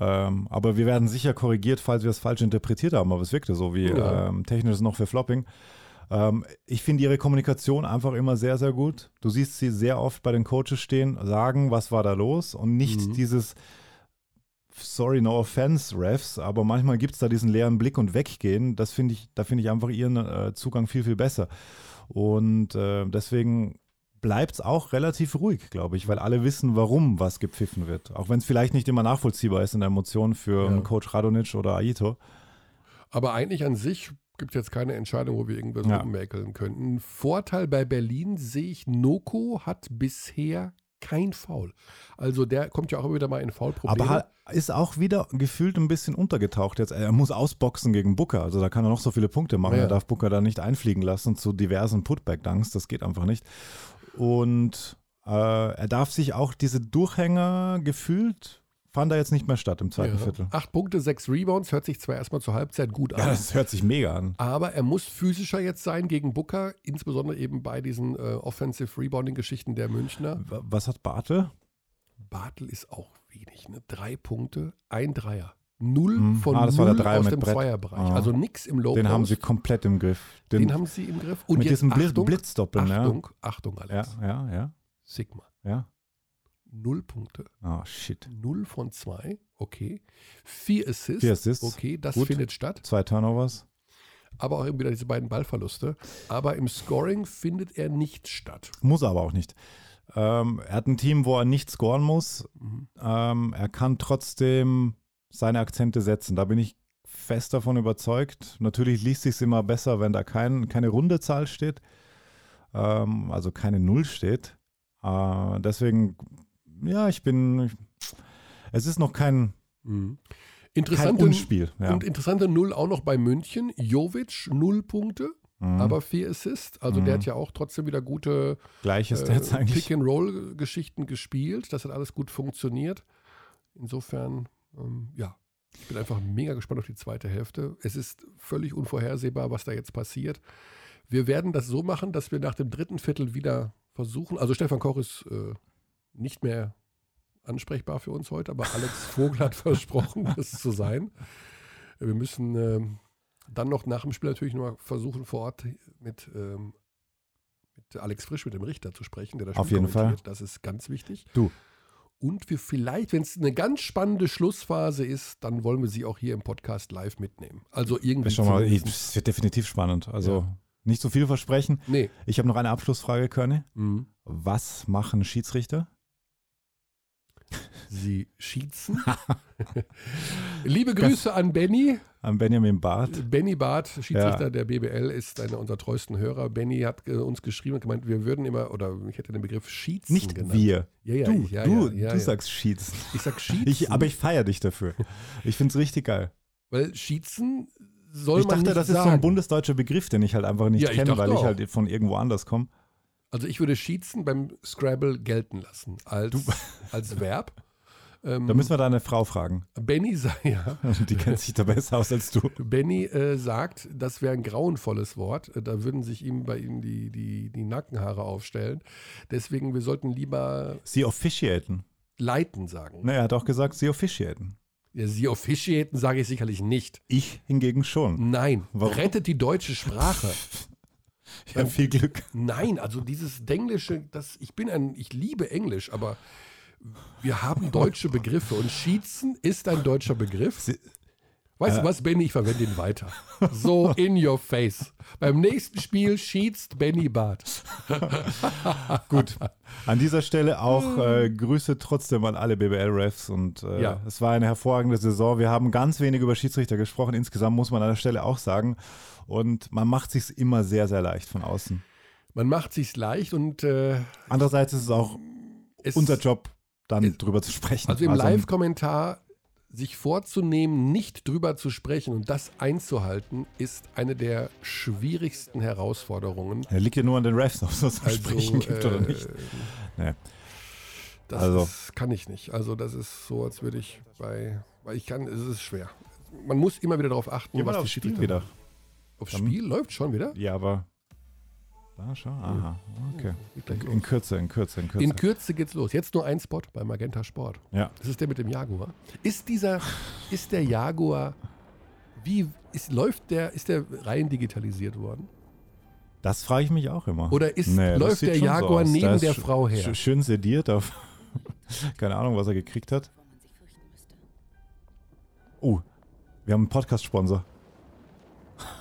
Ähm, aber wir werden sicher korrigiert, falls wir es falsch interpretiert haben. Aber es wirkte so wie Ja. ähm, technisch noch für Flopping. Ähm, ich finde ihre Kommunikation einfach immer sehr, sehr gut. Du siehst sie sehr oft bei den Coaches stehen, sagen, was war da los und nicht Mhm. dieses Sorry, no offense, Refs, aber manchmal gibt es da diesen leeren Blick und weggehen. Das finde ich, da finde ich einfach ihren äh, Zugang viel, viel besser. Und äh, deswegen bleibt es auch relativ ruhig, glaube ich, weil alle wissen, warum was gepfiffen wird. Auch wenn es vielleicht nicht immer nachvollziehbar ist in der Emotion für Ja. Coach Radonic oder Aito. Aber eigentlich an sich gibt es jetzt keine Entscheidung, wo wir irgendwas Ja. rummäkeln könnten. Vorteil bei Berlin sehe ich, Noko hat bisher kein Foul. Also der kommt ja auch immer wieder mal in Foulprobleme. Aber ist auch wieder gefühlt ein bisschen untergetaucht jetzt. Er muss ausboxen gegen Booker. Also da kann er noch so viele Punkte machen. Ja. Er darf Booker da nicht einfliegen lassen zu diversen Putback-Dunks. Das geht einfach nicht. Und äh, er darf sich auch diese Durchhänger gefühlt, fand er jetzt nicht mehr statt im zweiten ja. Viertel. Acht Punkte, sechs Rebounds, hört sich zwar erstmal zur Halbzeit gut an. Ja, das hört sich mega an. aber er muss physischer jetzt sein gegen Booker, insbesondere eben bei diesen äh, Offensive Rebounding-Geschichten der Münchner. Was hat Bartel? Bartel ist auch wenig, ne? Drei Punkte, ein Dreier. Null Hm. von Ah, null aus dem Brett. Zweierbereich. Ah. Also nichts im Low Den haben Post. sie komplett im Griff. Den, haben sie im Griff. Und mit jetzt diesem Blitz, Achtung, Blitzdoppeln, Achtung, Achtung, ja. Alex. Ja, ja, ja, Sigma. ja. Null Punkte. Oh, shit. Null von zwei. Okay. Vier Assists. Vier Assists. Okay, das Gut. findet statt. Zwei Turnovers. Aber auch eben wieder diese beiden Ballverluste. Aber im Scoring findet er nicht statt. Muss er aber auch nicht. Ähm, er hat ein Team, wo er nicht scoren muss. Mhm. Ähm, er kann trotzdem seine Akzente setzen. Da bin ich fest davon überzeugt. Natürlich liest sich immer besser, wenn da kein, keine runde Zahl steht. Ähm, also keine Null steht. Äh, deswegen, ja, ich bin. Es ist noch kein, Mhm. kein Interessante, Unspiel. Ja. Und interessante Null auch noch bei München. Jovic, null Punkte, Mhm. aber vier Assists. Also Mhm. der hat ja auch trotzdem wieder gute Gleiche Stats äh. Pick-and-Roll-Geschichten gespielt. Das hat alles gut funktioniert. Insofern, ähm, ja, ich bin einfach mega gespannt auf die zweite Hälfte. Es ist völlig unvorhersehbar, was da jetzt passiert. Wir werden das so machen, dass wir nach dem dritten Viertel wieder versuchen. Also Stefan Koch ist äh, nicht mehr ansprechbar für uns heute, aber Alex Vogel hat versprochen, das zu sein. Wir müssen ähm, dann noch nach dem Spiel natürlich noch mal versuchen, vor Ort mit, ähm, mit Alex Frisch, mit dem Richter zu sprechen, der das Auf Spiel jeden Fall. Das ist ganz wichtig. Du. Und wir vielleicht, wenn es eine ganz spannende Schlussphase ist, dann wollen wir sie auch hier im Podcast live mitnehmen. Also irgendwie. Schon mal, es wird definitiv spannend. Also Ja. nicht so viel versprechen. Nee. Ich habe noch eine Abschlussfrage, Körny. Mhm. Was machen Schiedsrichter? Sie schießen. Liebe Grüße an Benny. An Benjamin Barth. Benny Barth, Schiedsrichter Ja. der BBL, ist einer unserer treuesten Hörer. Benny hat äh, uns geschrieben und gemeint, wir würden immer, oder ich hätte den Begriff Schießen Nicht genannt. wir. Ja, ja, du, ich, ja, du, ja, du sagst Schießen. Ich sag Schießen. Ich, aber ich feiere dich dafür. Ich finde es richtig geil. Weil Schießen soll ich man dachte, nicht das ist sagen. so ein bundesdeutscher Begriff, den ich halt einfach nicht ich kenne, weil ich auch. halt von irgendwo anders komme. Also ich würde Schießen beim Scrabble gelten lassen als, als Verb. Ähm, Da müssen wir deine Frau fragen. Benny sagt, ja. Die kennt sich da besser aus als du. Benny äh, sagt, das wäre ein grauenvolles Wort. Äh, Da würden sich ihm bei ihm die, die, die Nackenhaare aufstellen. Deswegen, wir sollten lieber Sie officiaten. leiten sagen. Ne, er hat auch gesagt, sie officiaten. Ja, sie officiaten sage ich sicherlich nicht. Ich hingegen schon. Nein, Warum? rettet die deutsche Sprache. Ja, viel Glück. Nein, also dieses Denglische, das, ich bin ein, ich liebe Englisch, aber wir haben deutsche Begriffe und Schießen ist ein deutscher Begriff. Sie- Weißt Äh. du was, Benny, ich verwende ihn weiter. So in your face. Beim nächsten Spiel schießt Benny Barth. Gut. An dieser Stelle auch äh, Grüße trotzdem an alle BBL-Refs und äh, Ja. es war eine hervorragende Saison. Wir haben ganz wenig über Schiedsrichter gesprochen. Insgesamt muss man an der Stelle auch sagen. Und man macht sich immer sehr, sehr leicht von außen. Man macht sich's leicht und äh, Andererseits ist es auch es, unser Job, dann drüber zu sprechen. Also im Live-Kommentar sich vorzunehmen, nicht drüber zu sprechen und das einzuhalten, ist eine der schwierigsten Herausforderungen. Er liegt ja nur an den Refs, ob es was zu Also, sprechen gibt oder äh, nicht. Nee. Das Also- ist, kann ich nicht. Also das ist so, als würde ich bei, weil ich kann, es ist schwer. Man muss immer wieder darauf achten, Geh mal was die aufs Spiel wieder. Aufs Spiel läuft schon wieder? Ja, aber. Da, schau. Aha. Okay. Gleich In, Kürze, in Kürze, in Kürze. In Kürze geht's los. Jetzt nur ein Spot bei Magenta Sport. ja. Das ist der mit dem Jaguar. Ist dieser, ist der Jaguar, wie, ist, läuft der, ist der rein digitalisiert worden? Das frage ich mich auch immer. Oder ist- das läuft der schon Jaguar aus. neben der Frau her? sch- Schön sediert auf. Keine Ahnung, was er gekriegt hat. Oh, wir haben einen Podcast-Sponsor.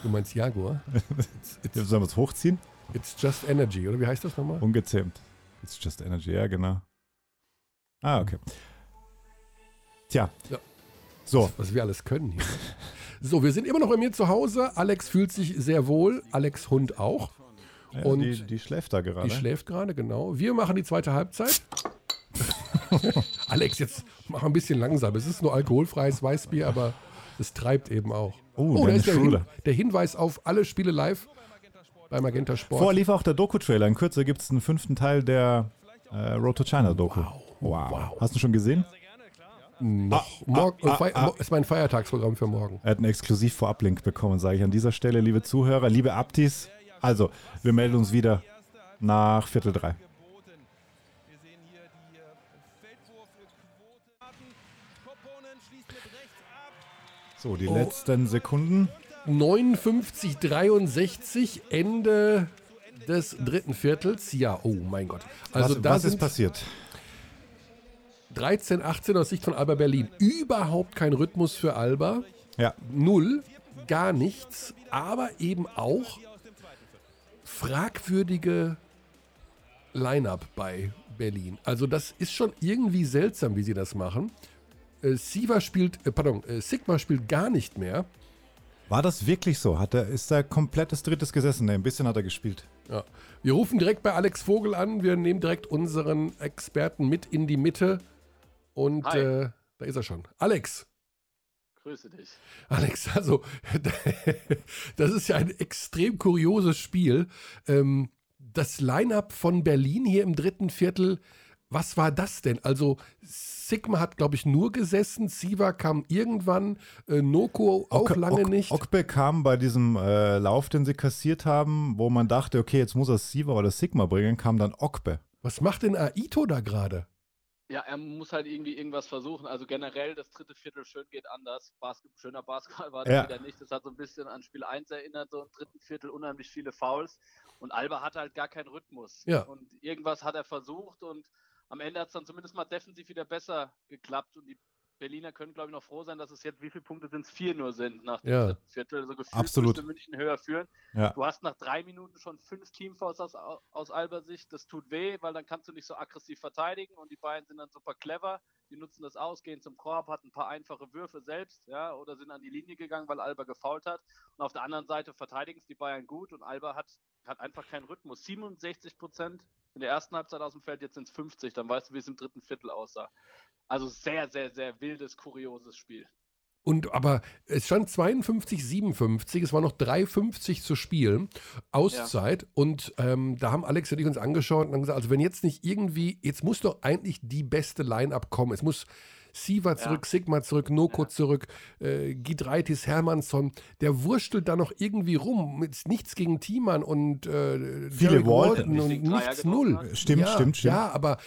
Du meinst Jaguar? Jetzt sollen wir es hochziehen? It's just energy, oder wie heißt das nochmal? Ungezähmt. It's just energy, ja, genau. Ah, okay. Tja. Ja. So, Was wir alles können hier. So, wir sind immer noch bei mir zu Hause. Alex fühlt sich sehr wohl. Alex Hund auch. ja, Und die, die schläft da gerade. Die schläft gerade, genau. Wir machen die zweite Halbzeit. Alex, jetzt mach ein bisschen langsam. Es ist nur alkoholfreies Weißbier, aber es treibt eben auch. Oh, da Dennis ist der, Hin der Hinweis auf alle Spiele live bei Magenta Sport. Vorher lief auch der Doku-Trailer. In Kürze gibt es einen fünften Teil der äh, Road to China Doku. Wow. Hast du schon gesehen? Noch. morgen, ah, Fei- ah. ist mein Feiertagsprogramm für morgen. Er hat einen exklusiv Vorab-Link bekommen, sage ich an dieser Stelle, liebe Zuhörer, liebe Abtis. Also, wir melden uns wieder nach Viertel drei. Äh. So, die Oh. letzten Sekunden. 59, 63, Ende des dritten Viertels. Ja, oh mein Gott. Also was da was ist passiert? 13, 18 aus Sicht von Alba Berlin. Überhaupt kein Rhythmus für Alba. Ja, Null, gar nichts, aber eben auch fragwürdige Line-up bei Berlin. Also das ist schon irgendwie seltsam, wie sie das machen. Äh, Siva spielt, äh, pardon, äh, Sigma spielt gar nicht mehr. War das wirklich so? Hat er, ist er komplettes Drittes gesessen? Nee, ein bisschen hat er gespielt. Ja. Wir rufen direkt bei Alex Vogel an. Wir nehmen direkt unseren Experten mit in die Mitte. Und Hi. äh, da ist er schon. Alex. Grüße dich. Alex, also, das ist ja ein extrem kurioses Spiel. Ähm, das Line-up von Berlin hier im dritten Viertel, was war das denn? Also, Sigma hat, glaube ich, nur gesessen. Siva kam irgendwann. Äh, Noko auch Ok- lange Ok- nicht. Okbe kam bei diesem äh, Lauf, den sie kassiert haben, wo man dachte, okay, jetzt muss er Siva oder Sigma bringen, kam dann Okbe. Was macht denn Aito da gerade? Ja, er muss halt irgendwie irgendwas versuchen. Also generell, das dritte Viertel schön geht anders. Basket, schöner Basketball war das Ja. wieder nicht. Das hat so ein bisschen an Spiel 1 erinnert, so im dritten Viertel unheimlich viele Fouls. Und Alba hatte halt gar keinen Rhythmus. Ja. Und irgendwas hat er versucht und am Ende hat es dann zumindest mal defensiv wieder besser geklappt. Und die Berliner können, glaube ich, noch froh sein, dass es jetzt, wie viele Punkte sind es? Vier nur sind nach dem Ja. Viertel. Also gefühlt Absolut. München höher führen. Ja. Du hast nach drei Minuten schon fünf Teamfouls aus, aus Alber Sicht. Das tut weh, weil dann kannst du nicht so aggressiv verteidigen und die beiden sind dann super clever. Die nutzen das aus, gehen zum Korb, hatten ein paar einfache Würfe selbst, ja, oder sind an die Linie gegangen, weil Alba gefault hat. Und auf der anderen Seite verteidigen es die Bayern gut und Alba hat, hat einfach keinen Rhythmus. 67 Prozent in der ersten Halbzeit aus dem Feld, jetzt sind es 50. Dann weißt du, wie es im dritten Viertel aussah. Also sehr, sehr, sehr wildes, kurioses Spiel. Und aber es stand 52, 57, es war noch 3,50 zu spielen, Auszeit. Und ähm, da haben Alex und ich uns angeschaut und haben gesagt, also wenn jetzt nicht irgendwie, jetzt muss doch eigentlich die beste Line-Up kommen. Es muss Siva zurück, Sigma zurück, Noko zurück, äh, Gidreitis, Hermansson, der wurstelt da noch irgendwie rum. Mit nichts gegen Thiemann und äh, Viele Walton. Und nichts null. hat. Stimmt, ja, stimmt, stimmt. Ja, aber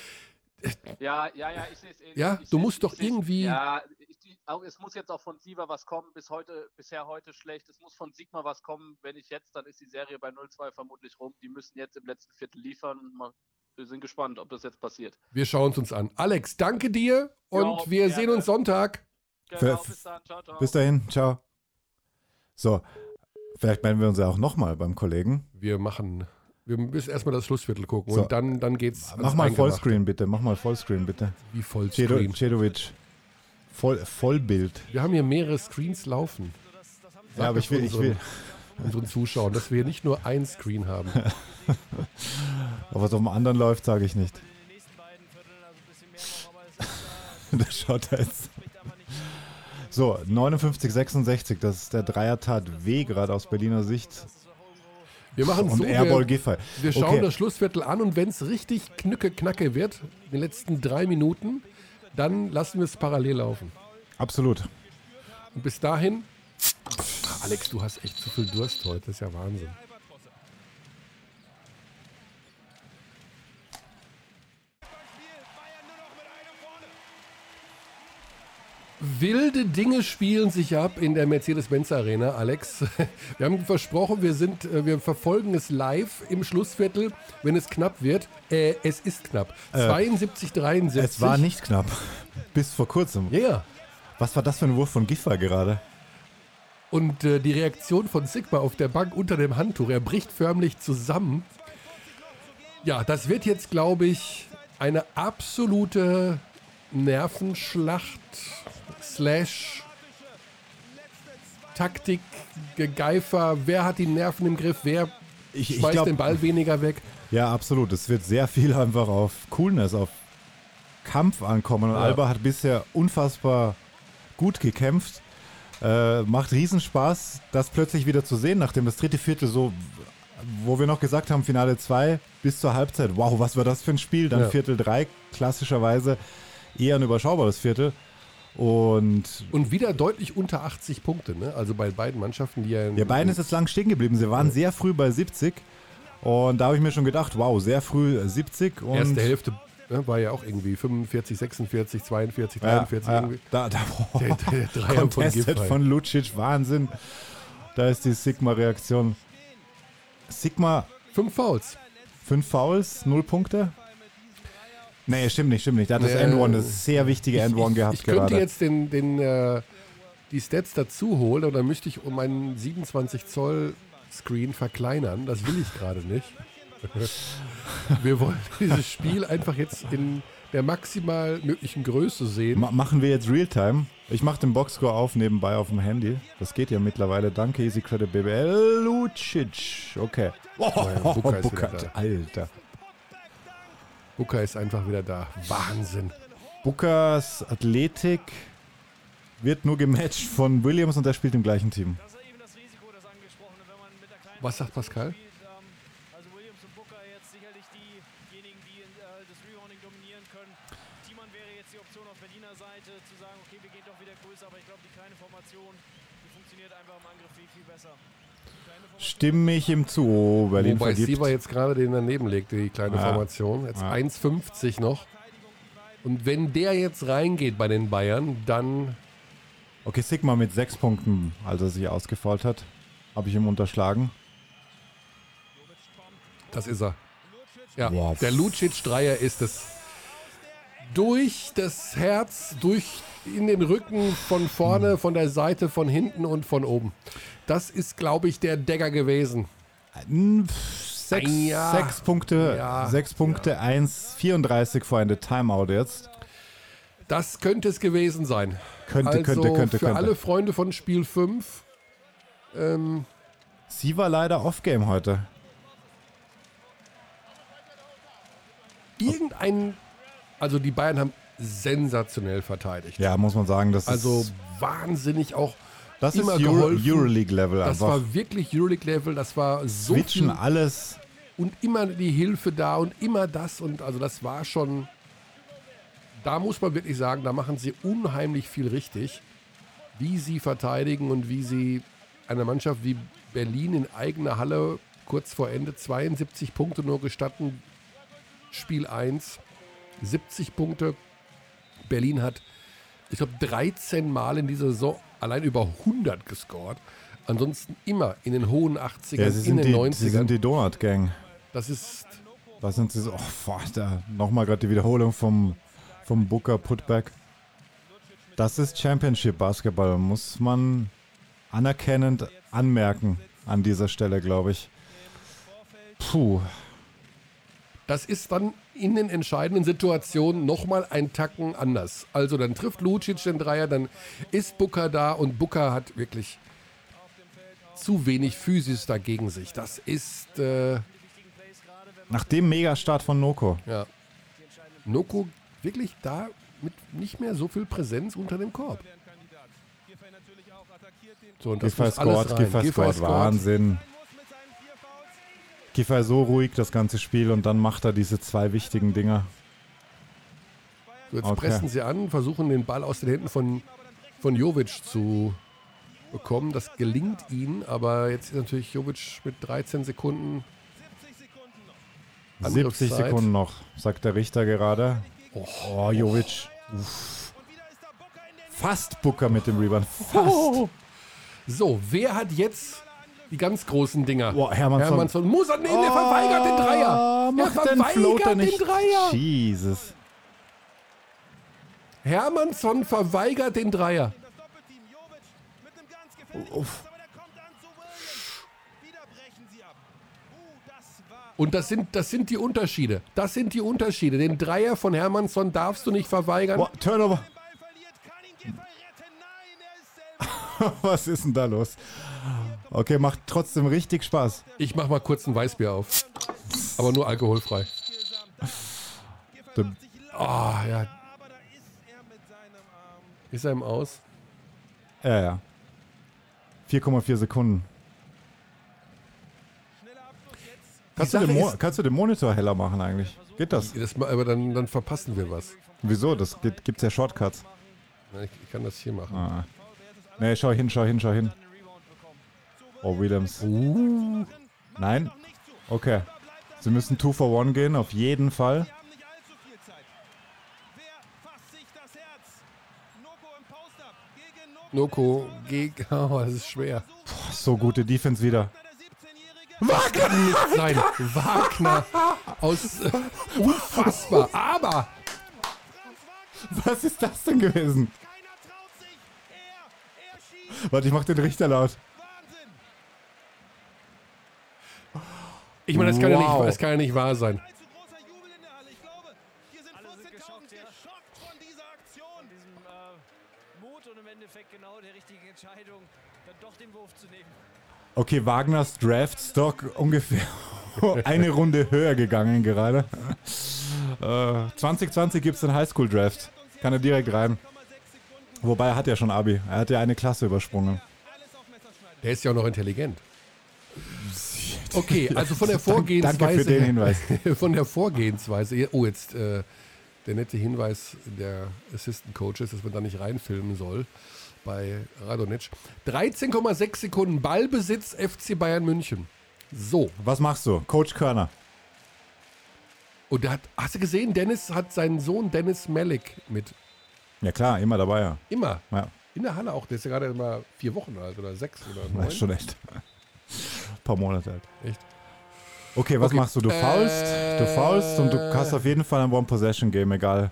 Ja, ja, ja, ich sehe es. Ja, ich du musst ich doch seh's- irgendwie- Ja, ich, auch, es muss jetzt auch von Siva was kommen. Bis heute, bisher heute schlecht. Es muss von Sigma was kommen. Wenn nicht jetzt, dann ist die Serie bei 0-2 vermutlich rum. Die müssen jetzt im letzten Viertel liefern. Mal- Wir sind gespannt, ob das jetzt passiert. wir schauen es uns an. Alex, danke dir und Ja, wir gerne. sehen uns Sonntag. Genau, bis dann. Ciao, ciao. Bis dahin, ciao. So, vielleicht melden wir uns ja auch nochmal beim Kollegen. Wir machen, wir müssen erstmal das Schlussviertel gucken So. und dann, dann geht's. Mach mal. Vollscreen bitte, mach mal Vollscreen bitte. Wie Vollscreen. Cedovic. Voll, Vollbild. Wir haben hier mehrere Screens laufen. Ja, aber ich will, ich will. Unseren Zuschauern, dass wir hier nicht nur ein Screen haben. Aber was auf dem anderen läuft, sage ich nicht. das schaut da jetzt. So, 59, 66, das ist der Dreier tat weh gerade aus Berliner Sicht. Wir machen Und so, Airball wir, Giffey. wir schauen Okay. das Schlussviertel an und wenn es richtig knücke knacke wird, in den letzten drei Minuten, dann lassen wir es parallel laufen. Absolut. Und bis dahin, Alex, du hast echt zu viel Durst heute, das ist ja Wahnsinn. Wilde Dinge spielen sich ab in der Mercedes-Benz Arena, Alex. Wir haben versprochen, wir sind, äh, wir verfolgen es live im Schlussviertel, wenn es knapp wird. Äh, es ist knapp. 72, 73. Es war nicht knapp. Bis vor kurzem. Ja, ja. Was war das für ein Wurf von Giffey gerade? Und äh, die Reaktion von Sigma auf der Bank unter dem Handtuch, er bricht förmlich zusammen. Ja, das wird jetzt, glaube ich, eine absolute Nervenschlacht slash Taktik, Gegeifer. Wer hat die Nerven im Griff? Wer Ich, ich schmeißt glaub, den Ball weniger weg? Ja, absolut. Es wird sehr viel einfach auf Coolness, auf Kampf ankommen. Und Ja. Alba hat bisher unfassbar gut gekämpft. Äh, macht Riesenspaß, das plötzlich wieder zu sehen, nachdem das dritte Viertel so, wo wir noch gesagt haben, Finale 2 bis zur Halbzeit, wow, was war das für ein Spiel? Dann Ja. Viertel 3, klassischerweise eher ein überschaubares Viertel. Und Und wieder deutlich unter 80 Punkte, ne? Also bei beiden Mannschaften, die ja. Ja, beiden ist jetzt lang stehen geblieben. Sie waren sehr früh bei 70. Und da habe ich mir schon gedacht, wow, sehr früh 70. Und Erste Hälfte ne, war ja auch irgendwie 45, 46, 42, Ja, 43 ja, irgendwie. da, da, Der, der Dreier von Contested Giffey. von Lucic, Wahnsinn. Da ist die Sigma-Reaktion. Sigma, Fünf Fouls. fünf Fouls, null Punkte. Nee, stimmt nicht, stimmt nicht. Da hat das End-One, das sehr wichtige End-One gehabt ich könnte gerade. jetzt den, den, äh, die Stats dazu holen dann müsste ich um einen 27 Zoll Screen verkleinern. Das will ich gerade nicht. Wir wollen dieses Spiel einfach jetzt in der maximal möglichen Größe sehen. Ma machen wir jetzt Realtime. Ich mache den Boxscore auf nebenbei auf dem Handy. Das geht ja mittlerweile. Danke, Easy Credit BBL. Lucic. Okay. Oh, ja, Booker ist wieder da. Alter. Booker ist einfach wieder da. Wahnsinn. Bookers Athletik wird nur gematcht von Williams und er spielt im gleichen Team. Das ist eben diejenigen, die äh, das Rebounding dominieren können. Thiemann wäre jetzt die Option auf Berliner Seite, zu sagen, okay, wir gehen doch wieder größer, aber ich glaube, die kleine Formation, die funktioniert einfach im Angriff viel, viel besser. Stimme ich ihm zu. Oh, Berlin Wobei vergibt. Siva jetzt gerade den daneben legte, die kleine Ja. Formation. Jetzt Ja. 1,50 noch. Und wenn der jetzt reingeht bei den Bayern, dann Okay, Sigma mit sechs Punkten, als er sich ausgefault hat. Habe ich ihm unterschlagen. Das ist er. Ja, Wow. der Lucic-Dreier ist es. Durch das Herz, durch in den Rücken, von vorne, von der Seite, von hinten und von oben. Das ist, glaube ich, der Dagger gewesen. Hm, Sechs, Jahr. sechs Punkte, Ja. sechs Punkte, 1,34 vor Ende Timeout jetzt. Das könnte es gewesen sein. Könnte, also könnte, könnte, für könnte. alle Freunde von Spiel 5. Ähm, Sie war leider Off-Game heute. Irgendein, also die Bayern haben sensationell verteidigt. Ja, muss man sagen, das Also ist, wahnsinnig auch das ist immer Euro, geholfen. Euroleague-Level Das war wirklich Euroleague-Level, das war so Switchen viel alles. und immer die Hilfe da und immer das und also das war schon, da muss man wirklich sagen, da machen sie unheimlich viel richtig, wie sie verteidigen und wie sie einer Mannschaft wie Berlin in eigener Halle kurz vor Ende 72 Punkte nur gestatten, Spiel 1, 70 Punkte. Berlin hat, ich glaube, 13 Mal in dieser Saison allein über 100 gescored. Ansonsten immer in den hohen 80ern, Ja, sie in sind, den die, 90ern. sie sind die Donut-Gang. das ist Was sind sie so? Oh, da nochmal gerade die Wiederholung vom, vom Booker Putback. Das ist Championship Basketball, muss man anerkennend anmerken an dieser Stelle, glaube ich. Puh, Das ist dann in den entscheidenden Situationen nochmal ein Tacken anders. Also dann trifft Lucic den Dreier, dann ist Booker da und Booker hat wirklich zu wenig Physis dagegen sich. Das ist, äh, nach dem Megastart von Noko. ja. Noko wirklich da mit nicht mehr so viel Präsenz unter dem Korb. So, und das Giffey muss alles scored, rein. Giffey scored. Wahnsinn. Giffey so ruhig das ganze Spiel und dann macht er diese zwei wichtigen Dinger. Jetzt Okay. pressen sie an, versuchen den Ball aus den Händen von, von Jovic zu bekommen. Das gelingt ihnen, aber jetzt ist natürlich Jovic mit 13 Sekunden. 70 Angriffszeit. Sekunden noch, sagt der Richter gerade. Oh, Jovic. Uff. Fast Booker mit dem Rebound. Fast. So, wer hat jetzt die ganz großen Dinger? Boah, Hermannsson. Hermannsson muss er nehmen, der verweigert den Dreier. Oh, den Floater verweigert nicht. den Dreier. Jesus. Hermannsson verweigert den Dreier. Uff. Und das sind, das sind die Unterschiede. Das sind die Unterschiede. Den Dreier von Hermannsson darfst du nicht verweigern. Boah, Turnover. Was ist denn da los? Okay, macht trotzdem richtig Spaß. Ich mach mal kurz ein Weißbier auf. Aber nur alkoholfrei. Ah, ja. Ist er im Aus? Ja, ja. 4,4 Sekunden. Kannst du, den kannst du den Monitor heller machen eigentlich? Geht das? Das, aber dann, dann verpassen wir was. Wieso? Das gibt, gibt's ja Shortcuts. Ich, ich kann das hier machen. Ah. Nee, schau hin, schau hin, schau hin. Oh, Williams. Uh, Nein? Okay. Sie müssen 2 for 1 gehen, auf jeden Fall. Noko gegen. Oh, das ist schwer. Boah, so gute Defense wieder. Das kann nicht sein. Wagner aus. Äh, unfassbar. Aber. Was ist das denn gewesen? Warte, ich mach den Richter laut. Ich meine, das kann, ja Wow. nicht, das kann ja nicht wahr sein. Ja. Okay, Wagners Draft-Stock ungefähr eine Runde höher gegangen gerade. Äh, 2020 gibt es den Highschool-Draft. Kann er direkt rein. Wobei er hat ja schon Abi. Er hat ja eine Klasse übersprungen. Der ist ja auch noch intelligent. Okay, also von der Vorgehensweise. danke für den Hinweis. Von der Vorgehensweise. Oh, jetzt äh, der nette Hinweis der Assistant Coaches, dass man da nicht reinfilmen soll bei Radonic. 13,6 Sekunden Ballbesitz FC Bayern München. So. Was machst du? Coach Körner. Und da hat, hast du gesehen, Dennis hat seinen Sohn Dennis Malik mit. Ja klar, immer dabei, ja. Immer. Ja, In der Halle auch. Der ist ja gerade mal vier Wochen alt oder sechs oder das neun. ist schon echt. Paar Monate alt. Echt? Okay, was Okay. machst du? Du faulst, du faulst und du hast auf jeden Fall ein One-Possession-Game, egal.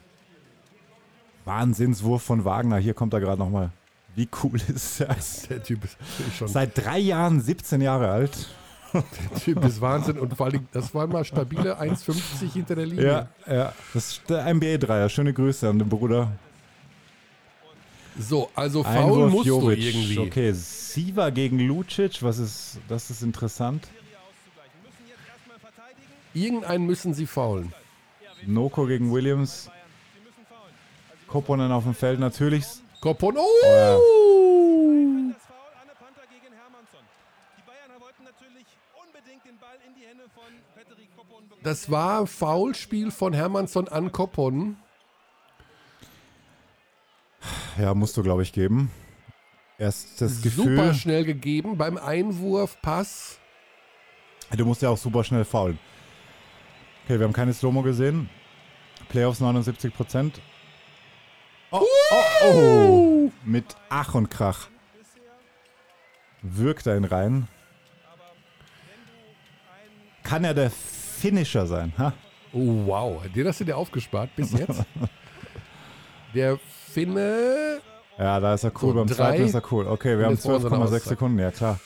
Wahnsinnswurf von Wagner. Hier kommt er gerade nochmal. Wie cool ist das? Der Typ ist schon. Seit drei Jahren 17 Jahre alt. Der Typ ist Wahnsinn und vor allem, das war mal stabile 1,50 hinter der Linie. Ja, ja. Das ist der NBA-Dreier. Schöne Grüße an den Bruder. So, also faul Einwurf musst Jovic. du irgendwie. Okay, Siva gegen Lucic. Was ist, das ist interessant. Irgendeinen müssen sie faulen. Noko gegen Williams. Koponen auf dem Feld natürlich. Kopon. ja. Oh! Koppon bekommen. Das war Foulspiel von Hermannsson an Kopon. Ja, musst du, glaube ich, geben. Erst das Gefühl. Super schnell gegeben beim Einwurf, Pass. Du musst ja auch super schnell faulen. Okay, wir haben keine Slow-Mo gesehen. Playoffs 79 Prozent. Oh, oh, oh. Mit Ach und Krach. Wirkt er ihn rein. Kann er der Finisher sein? Ha? Oh, wow. Den hast du dir aufgespart bis jetzt. Der Finne. Ja, da ist er cool. So, Beim zweiten ist er cool. Okay, wir haben jetzt wollen sie eine 12,6 Auszeit. Sekunden. Ja, klar.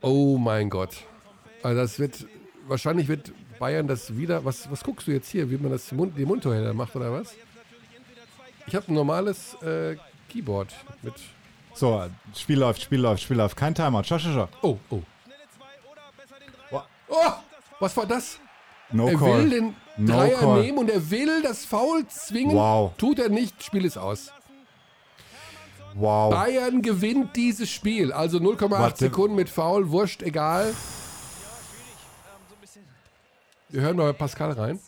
Oh mein Gott. Also das wird. Wahrscheinlich wird Bayern das wieder. Was, was guckst du jetzt hier? Wie man das Mund, die Mundtorhälter macht oder was? Ich habe ein normales äh, Keyboard mit. So, Spiel läuft, Spiel läuft, Spiel läuft. Kein Timeout. Schau, schau, schau. Oh, oh. Boah. Oh! Was war das? No er call. will den No Dreier call. nehmen und er will das Foul zwingen. Wow. Tut er nicht, Spiel ist aus. Wow. Bayern gewinnt dieses Spiel. Also 0,8 Warte. Sekunden mit Foul, wurscht, egal. Wir hören noch Pascal rein.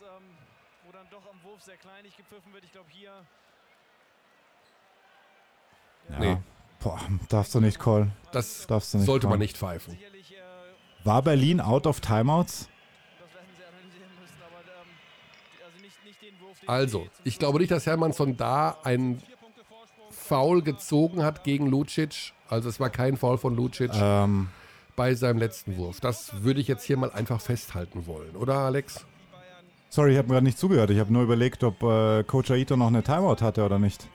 Ja. Nee. Boah, darfst du nicht call. Das Darfst du nicht sollte man callen. nicht pfeifen. War Berlin out of Timeouts? das werden sie analysieren müssen, aber ähm, die- also nicht, nicht den Wurf, den Also, ich glaube nicht, dass Hermannsson da ein Foul gezogen hat gegen Lucic. Also es war kein Foul von Lucic Ähm, bei seinem letzten Wurf. Das würde ich jetzt hier mal einfach festhalten wollen, oder Alex? sorry, ich habe mir gerade nicht zugehört. Ich habe nur überlegt, ob äh, Coach Aito noch eine Timeout hatte oder nicht.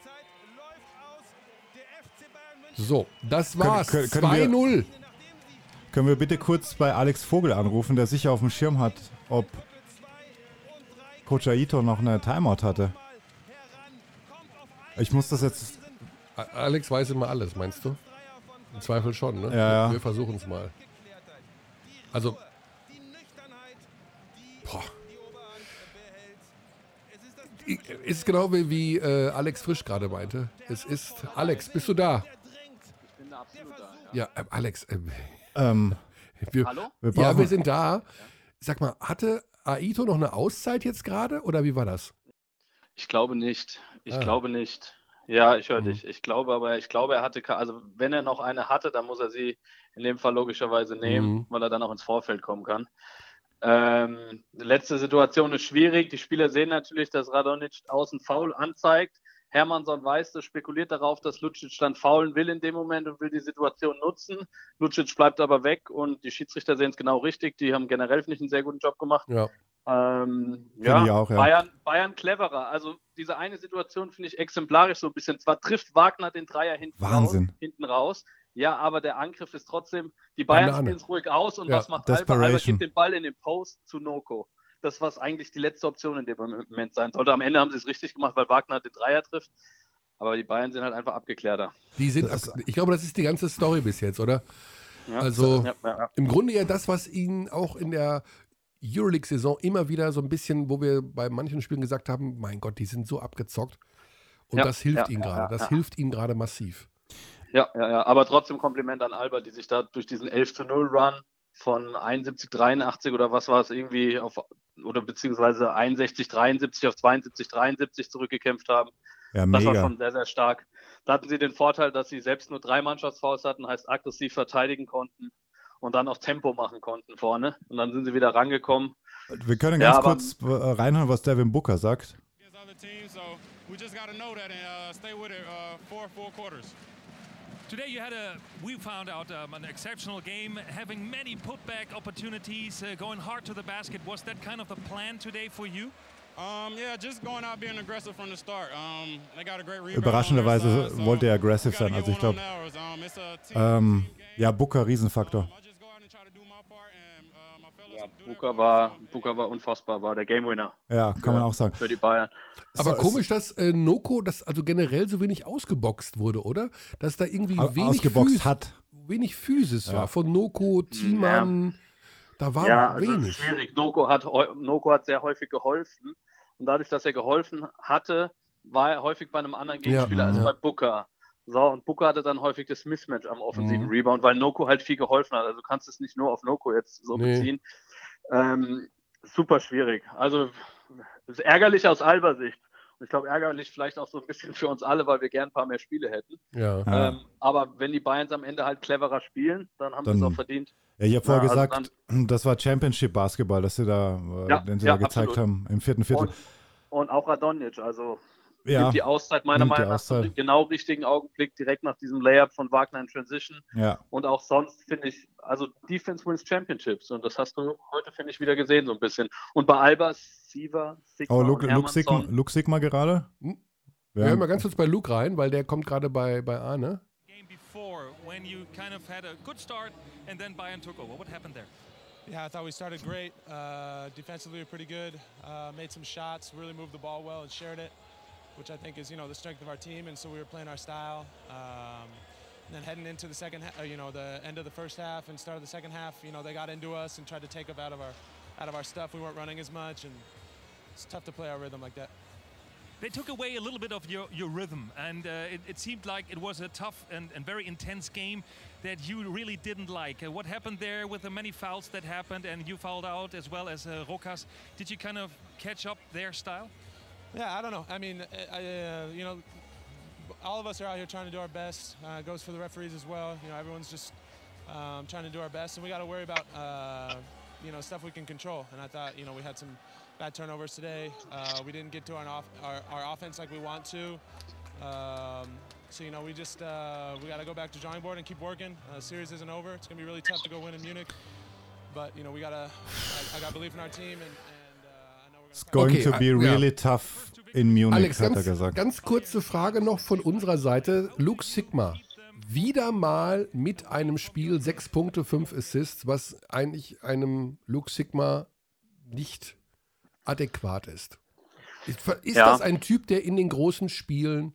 So, das war's. können- können wir- 2-0. Können wir bitte kurz bei Alex Vogel anrufen, der sicher auf dem Schirm hat, ob Coach Aito noch eine Timeout hatte? Ich muss das jetzt. Alex weiß immer alles, meinst du? Im Zweifel schon, ne? Ja, ja. Wir versuchen es mal. Also. Boah. Ist genau wie, wie äh, Alex Frisch gerade meinte. Es ist. Alex, bist du da? Ich bin da absolut da. Ja. Ja, äh, Alex. Äh, Ähm, wir, Hallo? wir ja, wir sind da. Sag mal, hatte Aito noch eine Auszeit jetzt gerade oder wie war das? Ich glaube nicht. Ich Ah. glaube nicht. Ja, ich höre Mhm. dich. Ich glaube aber, ich glaube, er hatte, also wenn er noch eine hatte, dann muss er sie in dem Fall logischerweise nehmen, Mhm. weil er dann auch ins Vorfeld kommen kann. Ähm, die letzte Situation ist schwierig. Die Spieler sehen natürlich, dass Radonic außen faul anzeigt. Hermannsson weiß das, spekuliert darauf, dass Lucic dann faulen will in dem Moment und will die Situation nutzen. Lucic bleibt aber weg und die Schiedsrichter sehen es genau richtig. Die haben generell, finde ich, einen sehr guten Job gemacht. Ja. Ähm, ja, auch, ja. Bayern, Bayern cleverer. Also diese eine Situation finde ich exemplarisch so ein bisschen. Zwar trifft Wagner den Dreier hinten Wahnsinn. raus, hinten raus. Ja, aber der Angriff ist trotzdem, die Bayern spielen es ruhig aus und Ja, was macht Alba? Alba gibt den Ball in den Post zu Noko. Das, was eigentlich die letzte Option in dem Moment sein sollte. Am Ende haben sie es richtig gemacht, weil Wagner den Dreier trifft. Aber die Bayern sind halt einfach abgeklärter. Die sind, Das- ab- ich glaube, das ist die ganze Story bis jetzt, oder? Ja, Also- ja, ja, ja. Im Grunde ja das, was ihn auch in der Euroleague-Saison immer wieder so ein bisschen, wo wir bei manchen Spielen gesagt haben, mein Gott, die sind so abgezockt. Und Ja, das hilft ja, gerade. ja, Das ja. hilft ihm gerade massiv. Ja, ja, ja. Aber trotzdem Kompliment an Alba, die sich da durch diesen 11 zu 0 Run von 71, 83 oder was war es irgendwie auf oder beziehungsweise 61, 73 auf 72, 73 zurückgekämpft haben. ja, Das war schon sehr, sehr stark. Da hatten sie den Vorteil, dass sie selbst nur drei Mannschaftsfouls hatten, heißt aggressiv verteidigen konnten und dann auch Tempo machen konnten vorne. Und dann sind sie wieder rangekommen. Wir können Ja, ganz aber- kurz äh, reinhören, was Devin Booker sagt. teams. So we just got to know that and uh, stay with it uh, for four quarters. Today you had a, we found out um, an exceptional game, having many putback opportunities, uh, going hard to the basket. Was that kind of the plan today for you? Um, yeah, just going out being aggressive from the start. Um, they got a great rebound. Überraschenderweise wollte er gotta sein. Also ich glaube, ähm, ja, Booker, Riesenfaktor. Um, I just go out and try to do my part and uh, my fellas Ja, part. war, Booker war unfassbar, war der Game Winner Ja, kann man auch sagen. für die Bayern. Aber So, komisch, dass äh, Noko, das also generell so wenig ausgeboxt wurde, oder? Dass da irgendwie wenig, ausgeboxt Phys hat. wenig Physis Ja. war. Von Noko, Thiemann, da war Ja, also wenig. schwierig. Noko hat, Noko hat sehr häufig geholfen. Und dadurch, dass er geholfen hatte, war er häufig bei einem anderen Ja, Gegenspieler als ja. bei Booker. So, und Booker hatte dann häufig das Mismatch am offensiven Mhm. Rebound, weil Noko halt viel geholfen hat. Also du kannst es nicht nur auf Noko jetzt so Nee. beziehen. Ähm, super schwierig. Also ist ärgerlich aus Alba-Sicht. Und ich glaube, ärgerlich vielleicht auch so ein bisschen für uns alle, weil wir gern ein paar mehr Spiele hätten. Ja. Ähm, aber wenn die Bayerns am Ende halt cleverer spielen, dann haben sie es Dann- auch verdient. Ja, ich habe vorher Ja, also gesagt, das war Championship Basketball, dass sie da, äh, Ja, den sie ja, da gezeigt absolut. haben im vierten Viertel. Und, und auch Radonjic, also Ja, nimmt die Auszeit meiner Meinung nach zum Auszeit. genau richtigen Augenblick, direkt nach diesem Layup von Wagner in Transition. ja. Und auch sonst finde ich, also Defense wins Championships. Und das hast du heute, finde ich, wieder gesehen, so ein bisschen. Und bei Alba, Siva, Sigma Oh, Luke, Luke, Sigma. Luke Sigma gerade? Hm? Ja. Wir hören mal ganz kurz bei Luke rein, weil der kommt gerade bei, bei Arne. Game before, when you kind of had a good start and then Bayern took over. What happened there? Yeah, I thought we started great. Uh, defensively, we were pretty good. Uh, made some shots, really moved the ball well and shared it, which I think is you know the strength of our team. And so we were playing our style. Um, and then heading into the second, ha- uh, you know, the end of the first half and start of the second half, you know, they got into us and tried to take up out of our out of our stuff. We weren't running as much, and it's tough to play our rhythm like that. They took away a little bit of your, your rhythm, and uh, it, it seemed like it was a tough and, and very intense game that you really didn't like. Uh, what happened there with the many fouls that happened, and you fouled out as well as uh, Rokas? Did you kind of catch up their style? Yeah, I don't know. I mean, I, uh, you know, all of us are out here trying to do our best. Uh, goes for the referees as well. You know, everyone's just um, trying to do our best, and we got to worry about uh, you know stuff we can control. And I thought, you know, we had some bad turnovers today. Uh, we didn't get to our, off, our, our offense like we want to. Um, so you know, we just uh, we got to go back to drawing board and keep working. Uh, series isn't over. It's gonna be really tough to go win in Munich, but you know, we gotta. I, I got belief in our team, and, and It's going Okay, to be ja. really tough in Munich, Alex, hat er ganz, gesagt. ganz kurze Frage noch von unserer Seite. Luke Sigma, wieder mal mit einem Spiel 6 Punkte, 5 Assists, was eigentlich einem Luke Sigma nicht adäquat ist. Ist, ist Ja. das ein Typ, der in den großen Spielen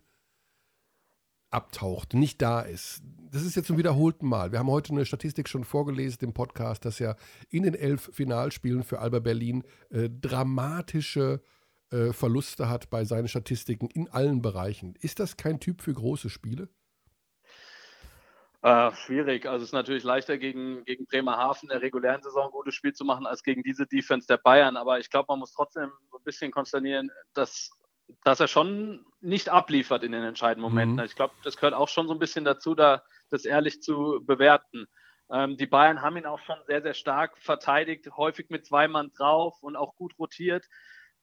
abtaucht, nicht da ist? Das ist jetzt zum wiederholten Mal. Wir haben heute eine Statistik schon vorgelesen im Podcast, dass er in den elf Finalspielen für Alba Berlin äh, dramatische äh, Verluste hat bei seinen Statistiken in allen Bereichen. Ist das kein Typ für große Spiele? Äh, schwierig. Also es ist natürlich leichter gegen, gegen Bremerhaven in der regulären Saison ein gutes Spiel zu machen, als gegen diese Defense der Bayern. Aber ich glaube, man muss trotzdem so ein bisschen konsternieren, dass, dass er schon nicht abliefert in den entscheidenden Momenten. Mhm. Ich glaube, das gehört auch schon so ein bisschen dazu, da das ehrlich zu bewerten. Ähm, die Bayern haben ihn auch schon sehr, sehr stark verteidigt, häufig mit zwei Mann drauf und auch gut rotiert.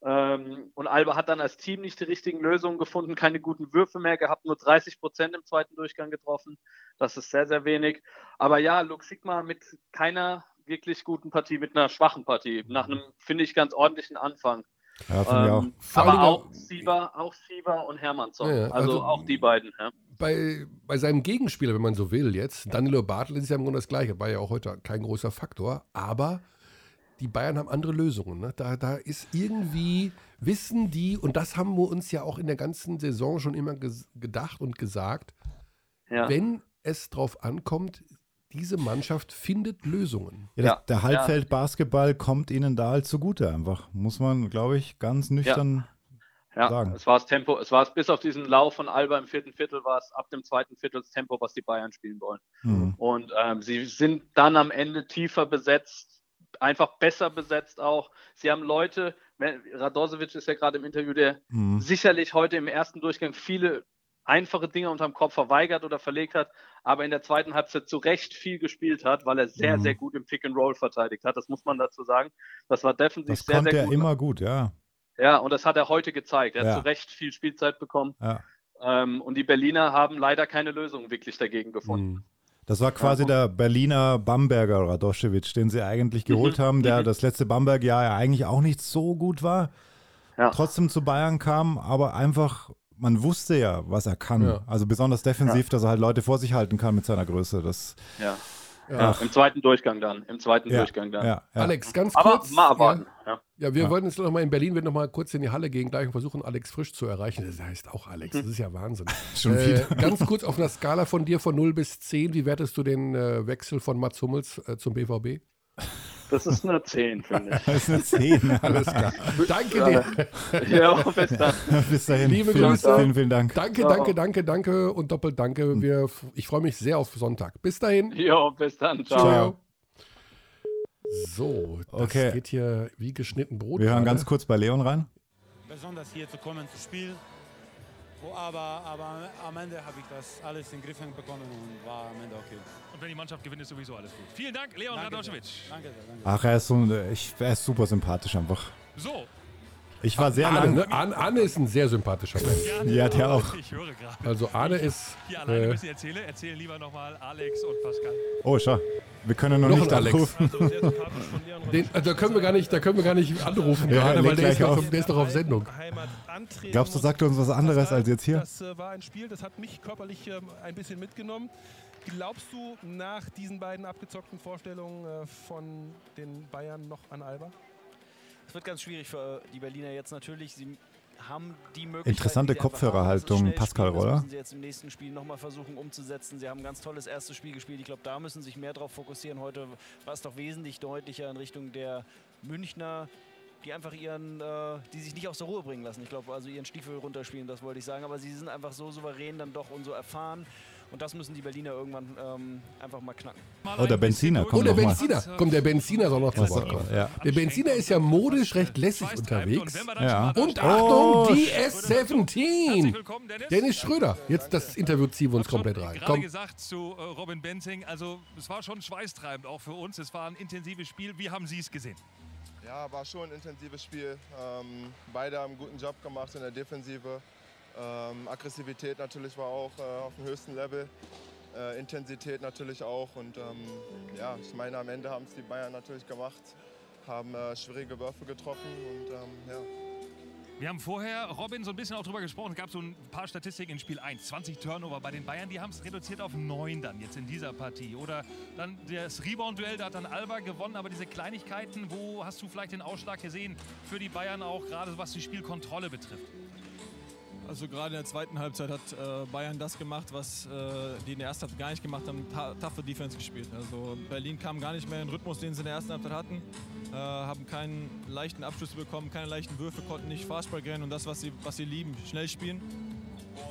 Ähm, und Alba hat dann als Team nicht die richtigen Lösungen gefunden, keine guten Würfe mehr gehabt, nur 30 Prozent im zweiten Durchgang getroffen. Das ist sehr, sehr wenig. Aber ja, Luke Sigma mit keiner wirklich guten Partie, mit einer schwachen Partie, nach einem, finde ich, ganz ordentlichen Anfang. Ja, auch. Ähm, Vor allen aber auch Siever, auch Siever und Hermannsson. Ja, ja, also, also- auch die beiden. Ja. Bei, bei seinem Gegenspieler, wenn man so will, jetzt, Danilo Bartel ist ja im Grunde das Gleiche, war ja auch heute kein großer Faktor, aber die Bayern haben andere Lösungen. Ne? Da, da ist irgendwie, wissen die, und das haben wir uns ja auch in der ganzen Saison schon immer ges gedacht und gesagt, Ja. wenn es drauf ankommt, diese Mannschaft findet Lösungen. Ja, Ja, der. Halbfeld-Basketball kommt ihnen da halt zugute einfach. Muss man, glaube ich, ganz nüchtern Ja, sagen. es war das Tempo, es war es bis auf diesen Lauf von Alba im vierten Viertel, war es ab dem zweiten Viertel das Tempo, was die Bayern spielen wollen. Mhm. Und ähm, sie sind dann am Ende tiefer besetzt, einfach besser besetzt auch. Sie haben Leute, Radosevic ist ja gerade im Interview, der Mhm. sicherlich heute im ersten Durchgang viele einfache Dinge unterm Kopf verweigert oder verlegt hat, aber in der zweiten Halbzeit zu Recht viel gespielt hat, weil er sehr, Mhm. sehr gut im Pick and Roll verteidigt hat. Das muss man dazu sagen. Das war defensiv Das sehr, sehr er gut. immer gut, ja. Ja, und das hat er heute gezeigt. Er Ja. hat zu Recht viel Spielzeit bekommen. ja. Ähm, und die Berliner haben leider keine Lösung wirklich dagegen gefunden. Mhm. Das war quasi der Berliner Bamberger Radoschewitsch, den sie eigentlich geholt Mhm. haben, der Mhm. das letzte Bamberg-Jahr ja eigentlich auch nicht so gut war. Ja. Trotzdem zu Bayern kam, aber einfach, man wusste ja, was er kann. Ja. Also besonders defensiv, dass er halt Leute vor sich halten kann mit seiner Größe. Das, Ja. Ja. Ja, Im zweiten Durchgang dann. Im zweiten ja, Durchgang dann. ja, ja. Alex, ganz Aber kurz. mal abwarten. Ja, Ja. ja wir Ja. wollten jetzt noch mal in Berlin, wir noch mal kurz in die Halle gehen gleich und versuchen, Alex Frisch zu erreichen. Das heißt auch Alex, das ist ja Wahnsinn. Schon Äh, wieder. ganz kurz auf einer Skala von dir von 0 bis 10, wie wertest du den äh, Wechsel von Mats Hummels äh, zum BVB? Das ist eine 10, finde ich. Das ist eine 10. Alles klar. Danke dir. ja, bis dann. Bis dahin. Liebe vielen, Grüße. Vielen, vielen Dank. Danke, danke, danke, danke und doppelt danke. Wir, ich freue mich sehr auf Sonntag. Bis dahin. Jo, bis dann. Ciao. Ciao. So, das Okay. geht hier wie geschnitten Brot. Wir hören gerade. ganz kurz bei Leon rein. besonders hier zu kommen zu spielen. Wo aber, aber am Ende habe ich das alles in den Griff bekommen und war am Ende okay. Und wenn die Mannschaft gewinnt, ist sowieso alles gut. Vielen Dank, Leon Danke Radoschewitsch. Danke sehr, danke. Ach, er ist, so, ich, er ist super sympathisch einfach. So, Ich war sehr Arne, lang. ne? Arne, Arne ist ein sehr sympathischer Mensch. Ja, der auch. ich höre gerade. Also Arne ist Hier alleine äh, müssen erzählen. Erzählen lieber nochmal Alex und Pascal. Oh, schau. Wir können noch, Noch nicht anrufen. Also den, äh, da können wir gar nicht, da können wir gar nicht anrufen Ja, gerade, weil der ist, noch, auf. der ist noch auf Sendung. Glaubst du, sagt er uns was anderes als jetzt hier? Das äh, war ein Spiel, das hat mich körperlich ähm, ein bisschen mitgenommen. Glaubst du nach diesen beiden abgezockten Vorstellungen äh, von den Bayern noch an Alba? Es wird ganz schwierig für die Berliner jetzt natürlich. Sie haben die Möglichkeit. Interessante Kopfhörerhaltung, Pascal spielen. Das Roller. müssen sie jetzt im nächsten Spiel nochmal versuchen umzusetzen. Sie haben ein ganz tolles erstes Spiel gespielt. Ich glaube, da müssen sie sich mehr darauf fokussieren. Heute war es doch wesentlich deutlicher in Richtung der Münchner, die einfach ihren, äh, die sich nicht aus der Ruhe bringen lassen. Ich glaube, also ihren Stiefel runterspielen, das wollte ich sagen. Aber sie sind einfach so souverän dann doch und so erfahren. Und das müssen die Berliner irgendwann ähm, einfach mal knacken. Oh, der Benziner Oh, kommt der noch mal. Benziner. Komm, der Benziner soll noch zu Was Wort soll- kommen. ja. Der Benziner ist ja modisch recht lässig unterwegs. Ja. Und Oh, Achtung, die sch- S17. Dennis Schröder. Jetzt das Interview ziehen wir uns komplett rein. Gerade Komm. gesagt zu äh, Robin Benzing, also es war schon schweißtreibend auch für uns. Es war ein intensives Spiel. Wie haben Sie es gesehen? Ja, war schon ein intensives Spiel. Ähm, beide haben einen guten Job gemacht in der Defensive. Ähm, Aggressivität natürlich war auch äh, auf dem höchsten Level. Äh, Intensität natürlich auch. Und ähm, ja, ich meine, am Ende haben es die Bayern natürlich gemacht, haben äh, schwierige Würfe getroffen und ähm, ja. Wir haben vorher, Robin, so ein bisschen auch drüber gesprochen. Es gab so ein paar Statistiken in Spiel 1. 20 Turnover bei den Bayern. Die haben es reduziert auf 9 dann jetzt in dieser Partie. Oder dann das Rebound-Duell, da hat dann Alba gewonnen. Aber diese Kleinigkeiten, wo hast du vielleicht den Ausschlag gesehen für die Bayern auch, gerade was die Spielkontrolle betrifft? Also gerade in der zweiten Halbzeit hat äh, Bayern das gemacht, was äh, die in der ersten Halbzeit gar nicht gemacht haben, ta toughe Defense gespielt. Also Berlin kam gar nicht mehr in den Rhythmus, den sie in der ersten Halbzeit hatten, äh, haben keinen leichten Abschlüsse bekommen, keine leichten Würfe, konnten nicht Fastbreak rennen und das, was sie, was sie lieben, schnell spielen.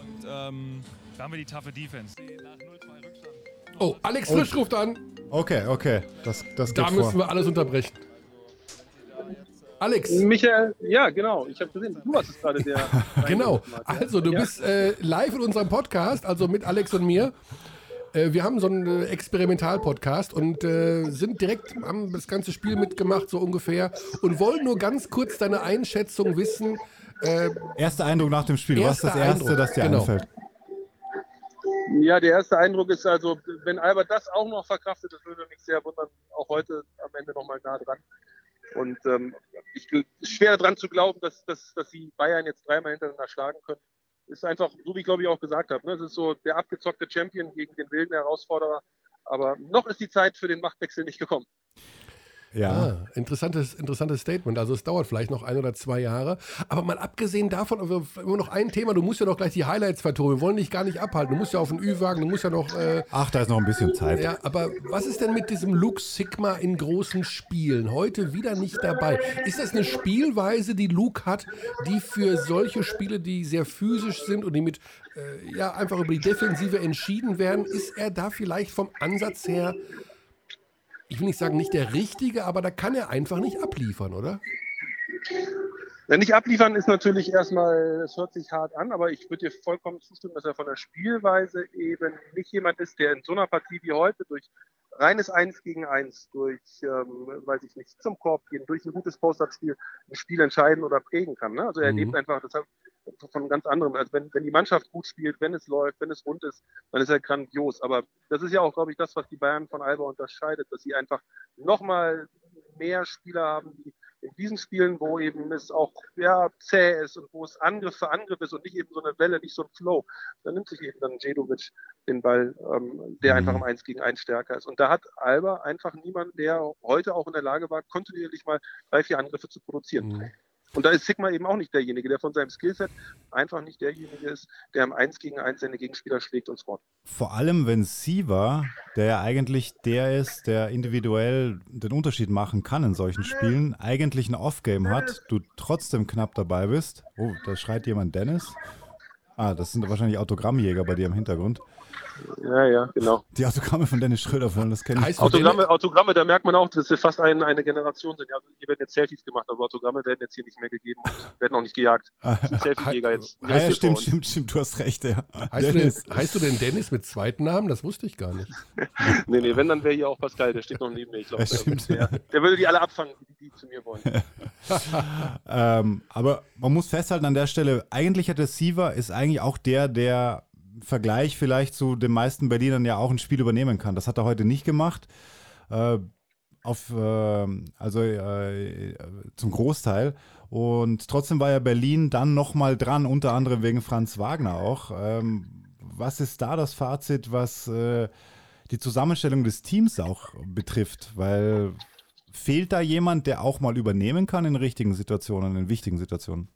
Und ähm, da haben wir die toughe Defense. Oh, Alex Oh. Frisch ruft an. Okay, okay. Das, das Da müssen vor. wir alles unterbrechen. Alex. Michael, ja, genau. Ich habe gesehen, du hast es gerade der. Genau. Also, du Ja. bist äh, live in unserem Podcast, also mit Alex und mir. Äh, wir haben so einen äh, Experimental-Podcast und äh, sind direkt, haben das ganze Spiel mitgemacht, so ungefähr, und wollen nur ganz kurz deine Einschätzung wissen. Äh, Erster Eindruck nach dem Spiel. Was ist das Erste, Eindruck, das dir genau. einfällt? Ja, der erste Eindruck ist also, wenn Albert das auch noch verkraftet, das würde mich sehr wundern. Auch heute am Ende nochmal nah dran. Und ähm, ich gl- schwer dran zu glauben, dass, dass, dass sie Bayern jetzt dreimal hintereinander schlagen können. Ist einfach, so wie ich glaube ich auch gesagt habe, ne? es ist so der abgezockte Champion gegen den wilden Herausforderer. Aber noch ist die Zeit für den Machtwechsel nicht gekommen. Ja. Ah, interessantes, interessantes Statement. Also es dauert vielleicht noch ein oder zwei Jahre. Aber mal abgesehen davon, immer noch ein Thema, du musst ja noch gleich die Highlights vertonen. Wir wollen dich gar nicht abhalten. Du musst ja auf den Ü-Wagen, du musst ja noch. Äh, Ach, da ist noch ein bisschen Zeit. ja, aber was ist denn mit diesem Luke Sigma in großen Spielen? Heute wieder nicht dabei. Ist das eine Spielweise, die Luke hat, die für solche Spiele, die sehr physisch sind und die mit äh, ja einfach über die Defensive entschieden werden, ist er da vielleicht vom Ansatz her, ich will nicht sagen nicht der richtige, aber da kann er einfach nicht abliefern, oder? Ja, nicht abliefern ist natürlich erstmal, es hört sich hart an, aber ich würde dir vollkommen zustimmen, dass er von der Spielweise eben nicht jemand ist, der in so einer Partie wie heute durch reines Eins gegen Eins, durch, ähm, weiß ich nicht, zum Korb gehen, durch ein gutes Post-Up-Spiel ein Spiel entscheiden oder prägen kann. Ne? Also er Mhm. lebt einfach das von ganz anderem. Also wenn, wenn die Mannschaft gut spielt, wenn es läuft, wenn es rund ist, dann ist er grandios. Aber das ist ja auch, glaube ich, das, was die Bayern von Alba unterscheidet, dass sie einfach nochmal mehr Spieler haben, die in diesen Spielen, wo eben es auch ja, zäh ist und wo es Angriff für Angriff ist und nicht eben so eine Welle, nicht so ein Flow, dann nimmt sich eben dann Jedovic den Ball, ähm, der einfach im 1 gegen 1 stärker ist. Und da hat Alba einfach niemanden, der heute auch in der Lage war, kontinuierlich mal drei, vier Angriffe zu produzieren. Und da ist Sigma eben auch nicht derjenige, der von seinem Skillset einfach nicht derjenige ist, der im 1 gegen 1 seine Gegenspieler schlägt und scoret. Vor allem, wenn Siva, der ja eigentlich der ist, der individuell den Unterschied machen kann in solchen Spielen, eigentlich ein Off-Game hat, du trotzdem knapp dabei bist. Oh, da schreit jemand Dennis. Ah, das sind wahrscheinlich Autogrammjäger bei dir im Hintergrund. Ja, ja, genau. Die Autogramme von Dennis Schröder wollen, das kenne ich. Autogramme, Autogramme, da merkt man auch, dass wir fast ein, eine Generation sind. Ja, also hier werden jetzt Selfies gemacht, aber Autogramme werden jetzt hier nicht mehr gegeben und werden auch nicht gejagt. Das sind Selfie-Jäger jetzt. Ah, ja, stimmt, stimmt, stimmt, du hast recht, ja. Heißt du, denn, Dennis. heißt du denn Dennis mit zweiten Namen? Das wusste ich gar nicht. nee, nee, wenn, dann wäre hier auch Pascal, der steht noch neben mir. Ich glaube, der, der würde die alle abfangen, die, die zu mir wollen. ähm, aber man muss festhalten an der Stelle, eigentlich hat der Siva ist eigentlich auch der, der Vergleich vielleicht zu den meisten Berlinern ja auch ein Spiel übernehmen kann. Das hat er heute nicht gemacht. Äh, auf, äh, also äh, zum Großteil. Und trotzdem war ja Berlin dann nochmal dran, unter anderem wegen Franz Wagner auch. Ähm, was ist da das Fazit, was äh, die Zusammenstellung des Teams auch betrifft? Weil fehlt da jemand, der auch mal übernehmen kann in richtigen Situationen, in wichtigen Situationen?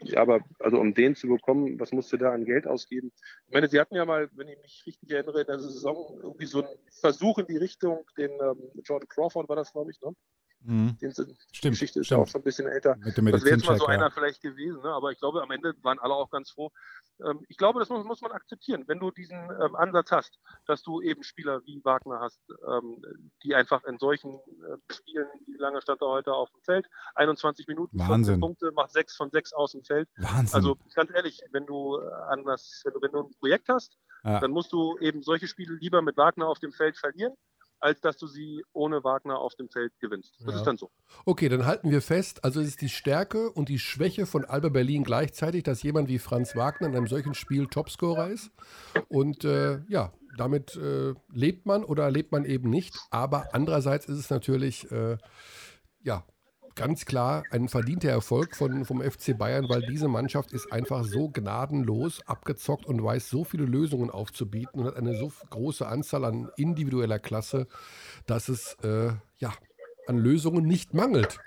Ja, aber also um den zu bekommen, was musst du da an Geld ausgeben? Ich meine, sie hatten ja mal, wenn ich mich richtig erinnere, in der Saison irgendwie so einen Versuch in die Richtung, den ähm, Jordan Crawford war das, glaube ich, ne? Mhm. Die Stimmt, Geschichte ist stimmt. ja auch schon ein bisschen älter. Das wäre jetzt mal so Medizincheck, ja. einer vielleicht gewesen, ne? aber ich glaube, am Ende waren alle auch ganz froh. Ähm, ich glaube, das muss, muss man akzeptieren, wenn du diesen ähm, Ansatz hast, dass du eben Spieler wie Wagner hast, ähm, die einfach in solchen äh, Spielen, wie lange stand er heute auf dem Feld? 21 Minuten, 14 Wahnsinn. Punkte, macht 6 von 6 aus dem Feld. Wahnsinn. Also ganz ehrlich, wenn du äh, an das, wenn du, wenn du ein Projekt hast, Ja. dann musst du eben solche Spiele lieber mit Wagner auf dem Feld verlieren, als dass du sie ohne Wagner auf dem Feld gewinnst. Das Ja. ist dann so. Okay, dann halten wir fest, also es ist die Stärke und die Schwäche von Alba Berlin gleichzeitig, dass jemand wie Franz Wagner in einem solchen Spiel Topscorer ist. Und äh, ja, damit äh, lebt man oder lebt man eben nicht. Aber andererseits ist es natürlich, äh, ja, ganz klar ein verdienter Erfolg von, vom FC Bayern, weil diese Mannschaft ist einfach so gnadenlos abgezockt und weiß so viele Lösungen aufzubieten und hat eine so große Anzahl an individueller Klasse, dass es äh, ja, an Lösungen nicht mangelt.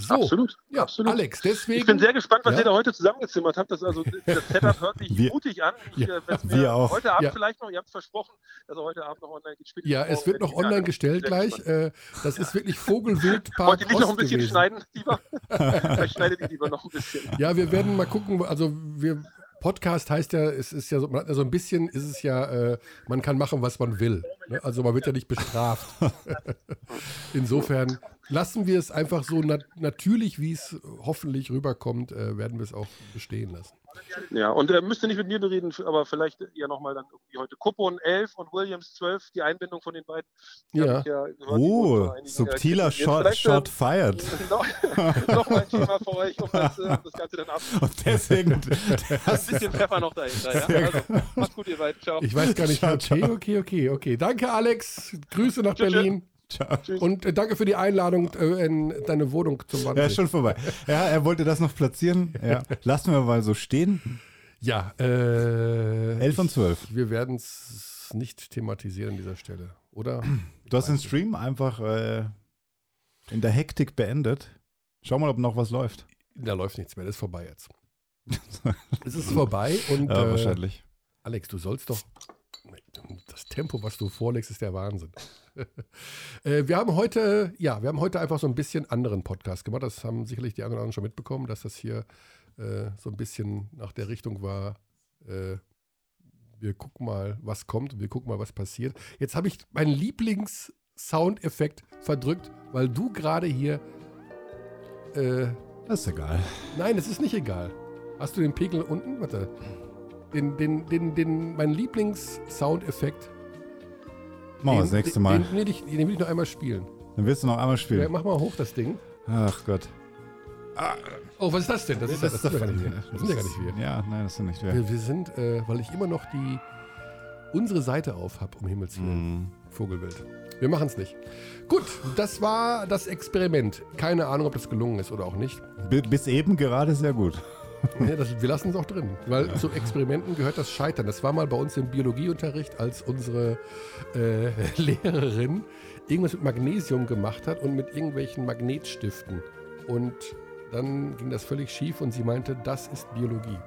So, Absolut. ja, absolut. Alex, deswegen. Ich bin sehr gespannt, was Ja? ihr da heute zusammengezimmert habt. Das, also, das Setup hört sich Wir- mutig an. Ich, Ja, äh, wir auch. Heute Abend Ja. vielleicht noch, ihr habt es versprochen, dass er heute Abend noch online. Spätestens Ja, es wird noch online gestellt gleich. Äh, das ist wirklich Vogelwildpark Wollt ihr nicht noch ein bisschen gewesen. schneiden, lieber? Vielleicht schneidet ihr lieber noch ein bisschen. Ja, wir werden mal gucken. Also wir Podcast heißt ja, es ist ja so, man hat ja so ein bisschen ist es ja, äh, man kann machen, was man will. Ne? Also man wird ja nicht bestraft. Insofern lassen wir es einfach so nat natürlich, wie es hoffentlich rüberkommt, äh, werden wir es auch bestehen lassen. Ja, und er müsste nicht mit mir bereden, aber vielleicht ja nochmal dann irgendwie heute. Kuppon 11 und Williams 12, die Einbindung von den beiden. Die Ja. die Oh, äh, subtiler. Shot, Shot äh, fired. noch, noch mal ein Thema für euch, um das, äh, das Ganze dann ab. Und deswegen. Ein bisschen Pfeffer noch dahinter. Ja? Also, macht's gut, ihr beiden. Ciao. Ich weiß gar nicht, Ciao, okay, ciao. okay, okay, okay. Danke, Alex. Grüße nach tschüss. Berlin. Ciao. Und äh, danke für die Einladung äh, in deine Wohnung zum Ja, Wannsee. ist schon vorbei. Ja, er wollte das noch platzieren. Ja. Lassen wir mal so stehen. Ja, äh, 11 und 12. Wir werden es nicht thematisieren an dieser Stelle, oder? Du hast den Stream einfach äh, in der Hektik beendet. Schau mal, ob noch was läuft. Da läuft nichts mehr, das ist vorbei jetzt. es ist vorbei und Ja, äh, wahrscheinlich. Alex, du sollst doch. Das Tempo, was du vorlegst, ist der Wahnsinn. äh, wir haben heute, ja, wir haben heute einfach so ein bisschen anderen Podcast gemacht. Das haben sicherlich die anderen schon mitbekommen, dass das hier äh, so ein bisschen nach der Richtung war. Äh, wir gucken mal, was kommt und wir gucken mal, was passiert. Jetzt habe ich meinen Lieblings-Soundeffekt verdrückt, weil du gerade hier. Äh, Das ist egal. Nein, es ist nicht egal. Hast du den Pegel unten? Warte. Den, den, den, den, mein Lieblings-Soundeffekt. Machen wir den- das nächste den- Mal. Den, will ich, den will ich noch einmal spielen. Dann willst du noch einmal Ja, spielen. mach mal hoch das Ding. Ach Gott. Oh, was ist das denn? Das, ist, ja- das, sind ja gar nicht wir. Das sind ja gar nicht wir. Ja, nein, das sind nicht wir. Wir, wir sind, äh, weil ich immer noch die unsere Seite auf habe, um Himmels Willen. Mhm. Vogelwild. Wir machen es nicht. Gut, das war das Experiment. Keine Ahnung, ob das gelungen ist oder auch nicht. Bi- Bis eben gerade sehr gut. Nee, das, wir lassen es auch drin, weil zu Experimenten gehört das Scheitern. Das war mal bei uns im Biologieunterricht, als unsere äh, Lehrerin irgendwas mit Magnesium gemacht hat und mit irgendwelchen Magnetstiften. Und dann ging das völlig schief und sie meinte, das ist Biologie.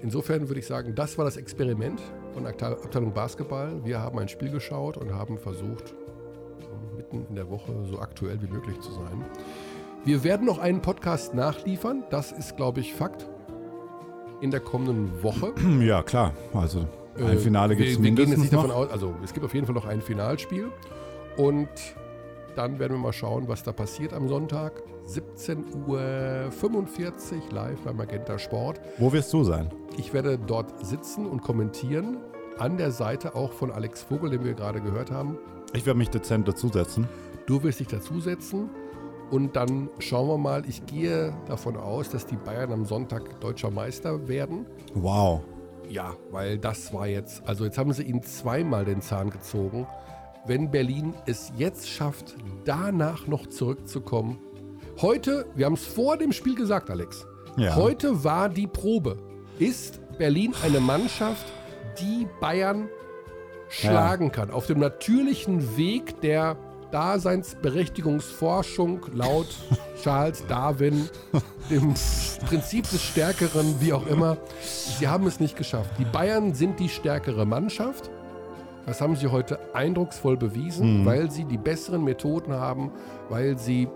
Insofern würde ich sagen, das war das Experiment von Abte- Abteilung Basketball. Wir haben ein Spiel geschaut und haben versucht, mitten in der Woche so aktuell wie möglich zu sein. Wir werden noch einen Podcast nachliefern. Das ist, glaube ich, Fakt. In der kommenden Woche. Ja, klar. Also ein Äh, Finale gibt es wir, wir gehen jetzt mindestens nicht davon noch. aus, also es gibt auf jeden Fall noch ein Finalspiel. Und dann werden wir mal schauen, was da passiert am Sonntag. 17.45 Uhr live bei Magenta Sport. Wo wirst du sein? Ich werde dort sitzen und kommentieren. An der Seite auch von Alex Vogel, den wir gerade gehört haben. Ich werde mich dezent dazusetzen. Du wirst dich dazusetzen. Und dann schauen wir mal. Ich gehe davon aus, dass die Bayern am Sonntag deutscher Meister werden. Wow. Ja, weil das war jetzt, also jetzt haben sie ihnen zweimal den Zahn gezogen. Wenn Berlin es jetzt schafft, danach noch zurückzukommen. Heute, wir haben es vor dem Spiel gesagt, Alex. Ja. Heute war die Probe. Ist Berlin eine Mannschaft, die Bayern schlagen kann? Auf dem natürlichen Weg der Daseinsberechtigungsforschung laut Charles Darwin, dem Prinzip des Stärkeren, wie auch immer. Sie haben es nicht geschafft. Die Bayern sind die stärkere Mannschaft Das haben sie heute eindrucksvoll bewiesen, Mhm. weil sie die besseren Methoden haben, weil sie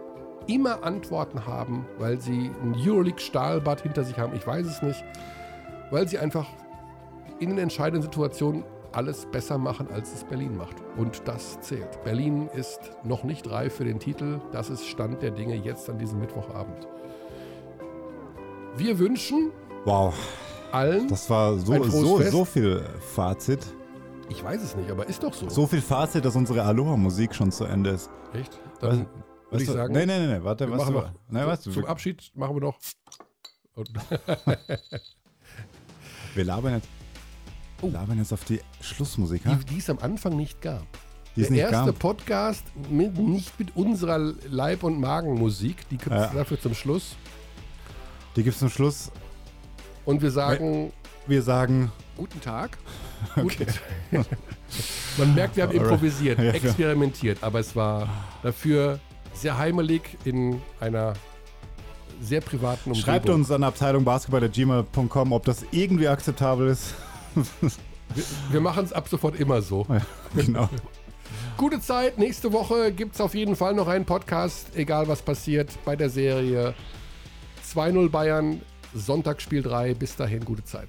immer Antworten haben, weil sie ein Euroleague-Stahlbad hinter sich haben. Ich weiß es nicht. Weil sie einfach in den entscheidenden Situationen alles besser machen, als es Berlin macht. Und das zählt. Berlin ist noch nicht reif für den Titel. Das ist Stand der Dinge jetzt an diesem Mittwochabend. Wir wünschen Wow. allen. Das war so, so, Fest. so viel Fazit. Ich weiß es nicht, aber ist doch so. So viel Fazit, dass unsere Aloha-Musik schon zu Ende ist. Echt? Was- Dann würde weißt ich du- sagen. Nee, nee, nee, warte, wir was machen du- noch. Nein, was du- zum Abschied machen wir noch. Wir labern jetzt, labern jetzt auf die Schlussmusik. ha? Oh. die, die es am Anfang nicht gab. Die Der erste gab. Podcast mit, nicht mit unserer Leib- und Magenmusik. Die gibt es Ja. dafür zum Schluss. Die gibt es zum Schluss. Und wir sagen Wir sagen guten Tag. Okay. Guten- Man merkt, wir haben improvisiert, experimentiert, aber es war dafür sehr heimelig in einer sehr privaten Umgebung. Schreibt uns an Abteilung Basketball.gmail.com, ob das irgendwie akzeptabel ist. Wir, wir machen es ab sofort immer so. Ja, genau. Gute Zeit. Nächste Woche gibt es auf jeden Fall noch einen Podcast, egal was passiert bei der Serie. 2-0 Bayern, Sonntagsspiel 3. Bis dahin, gute Zeit.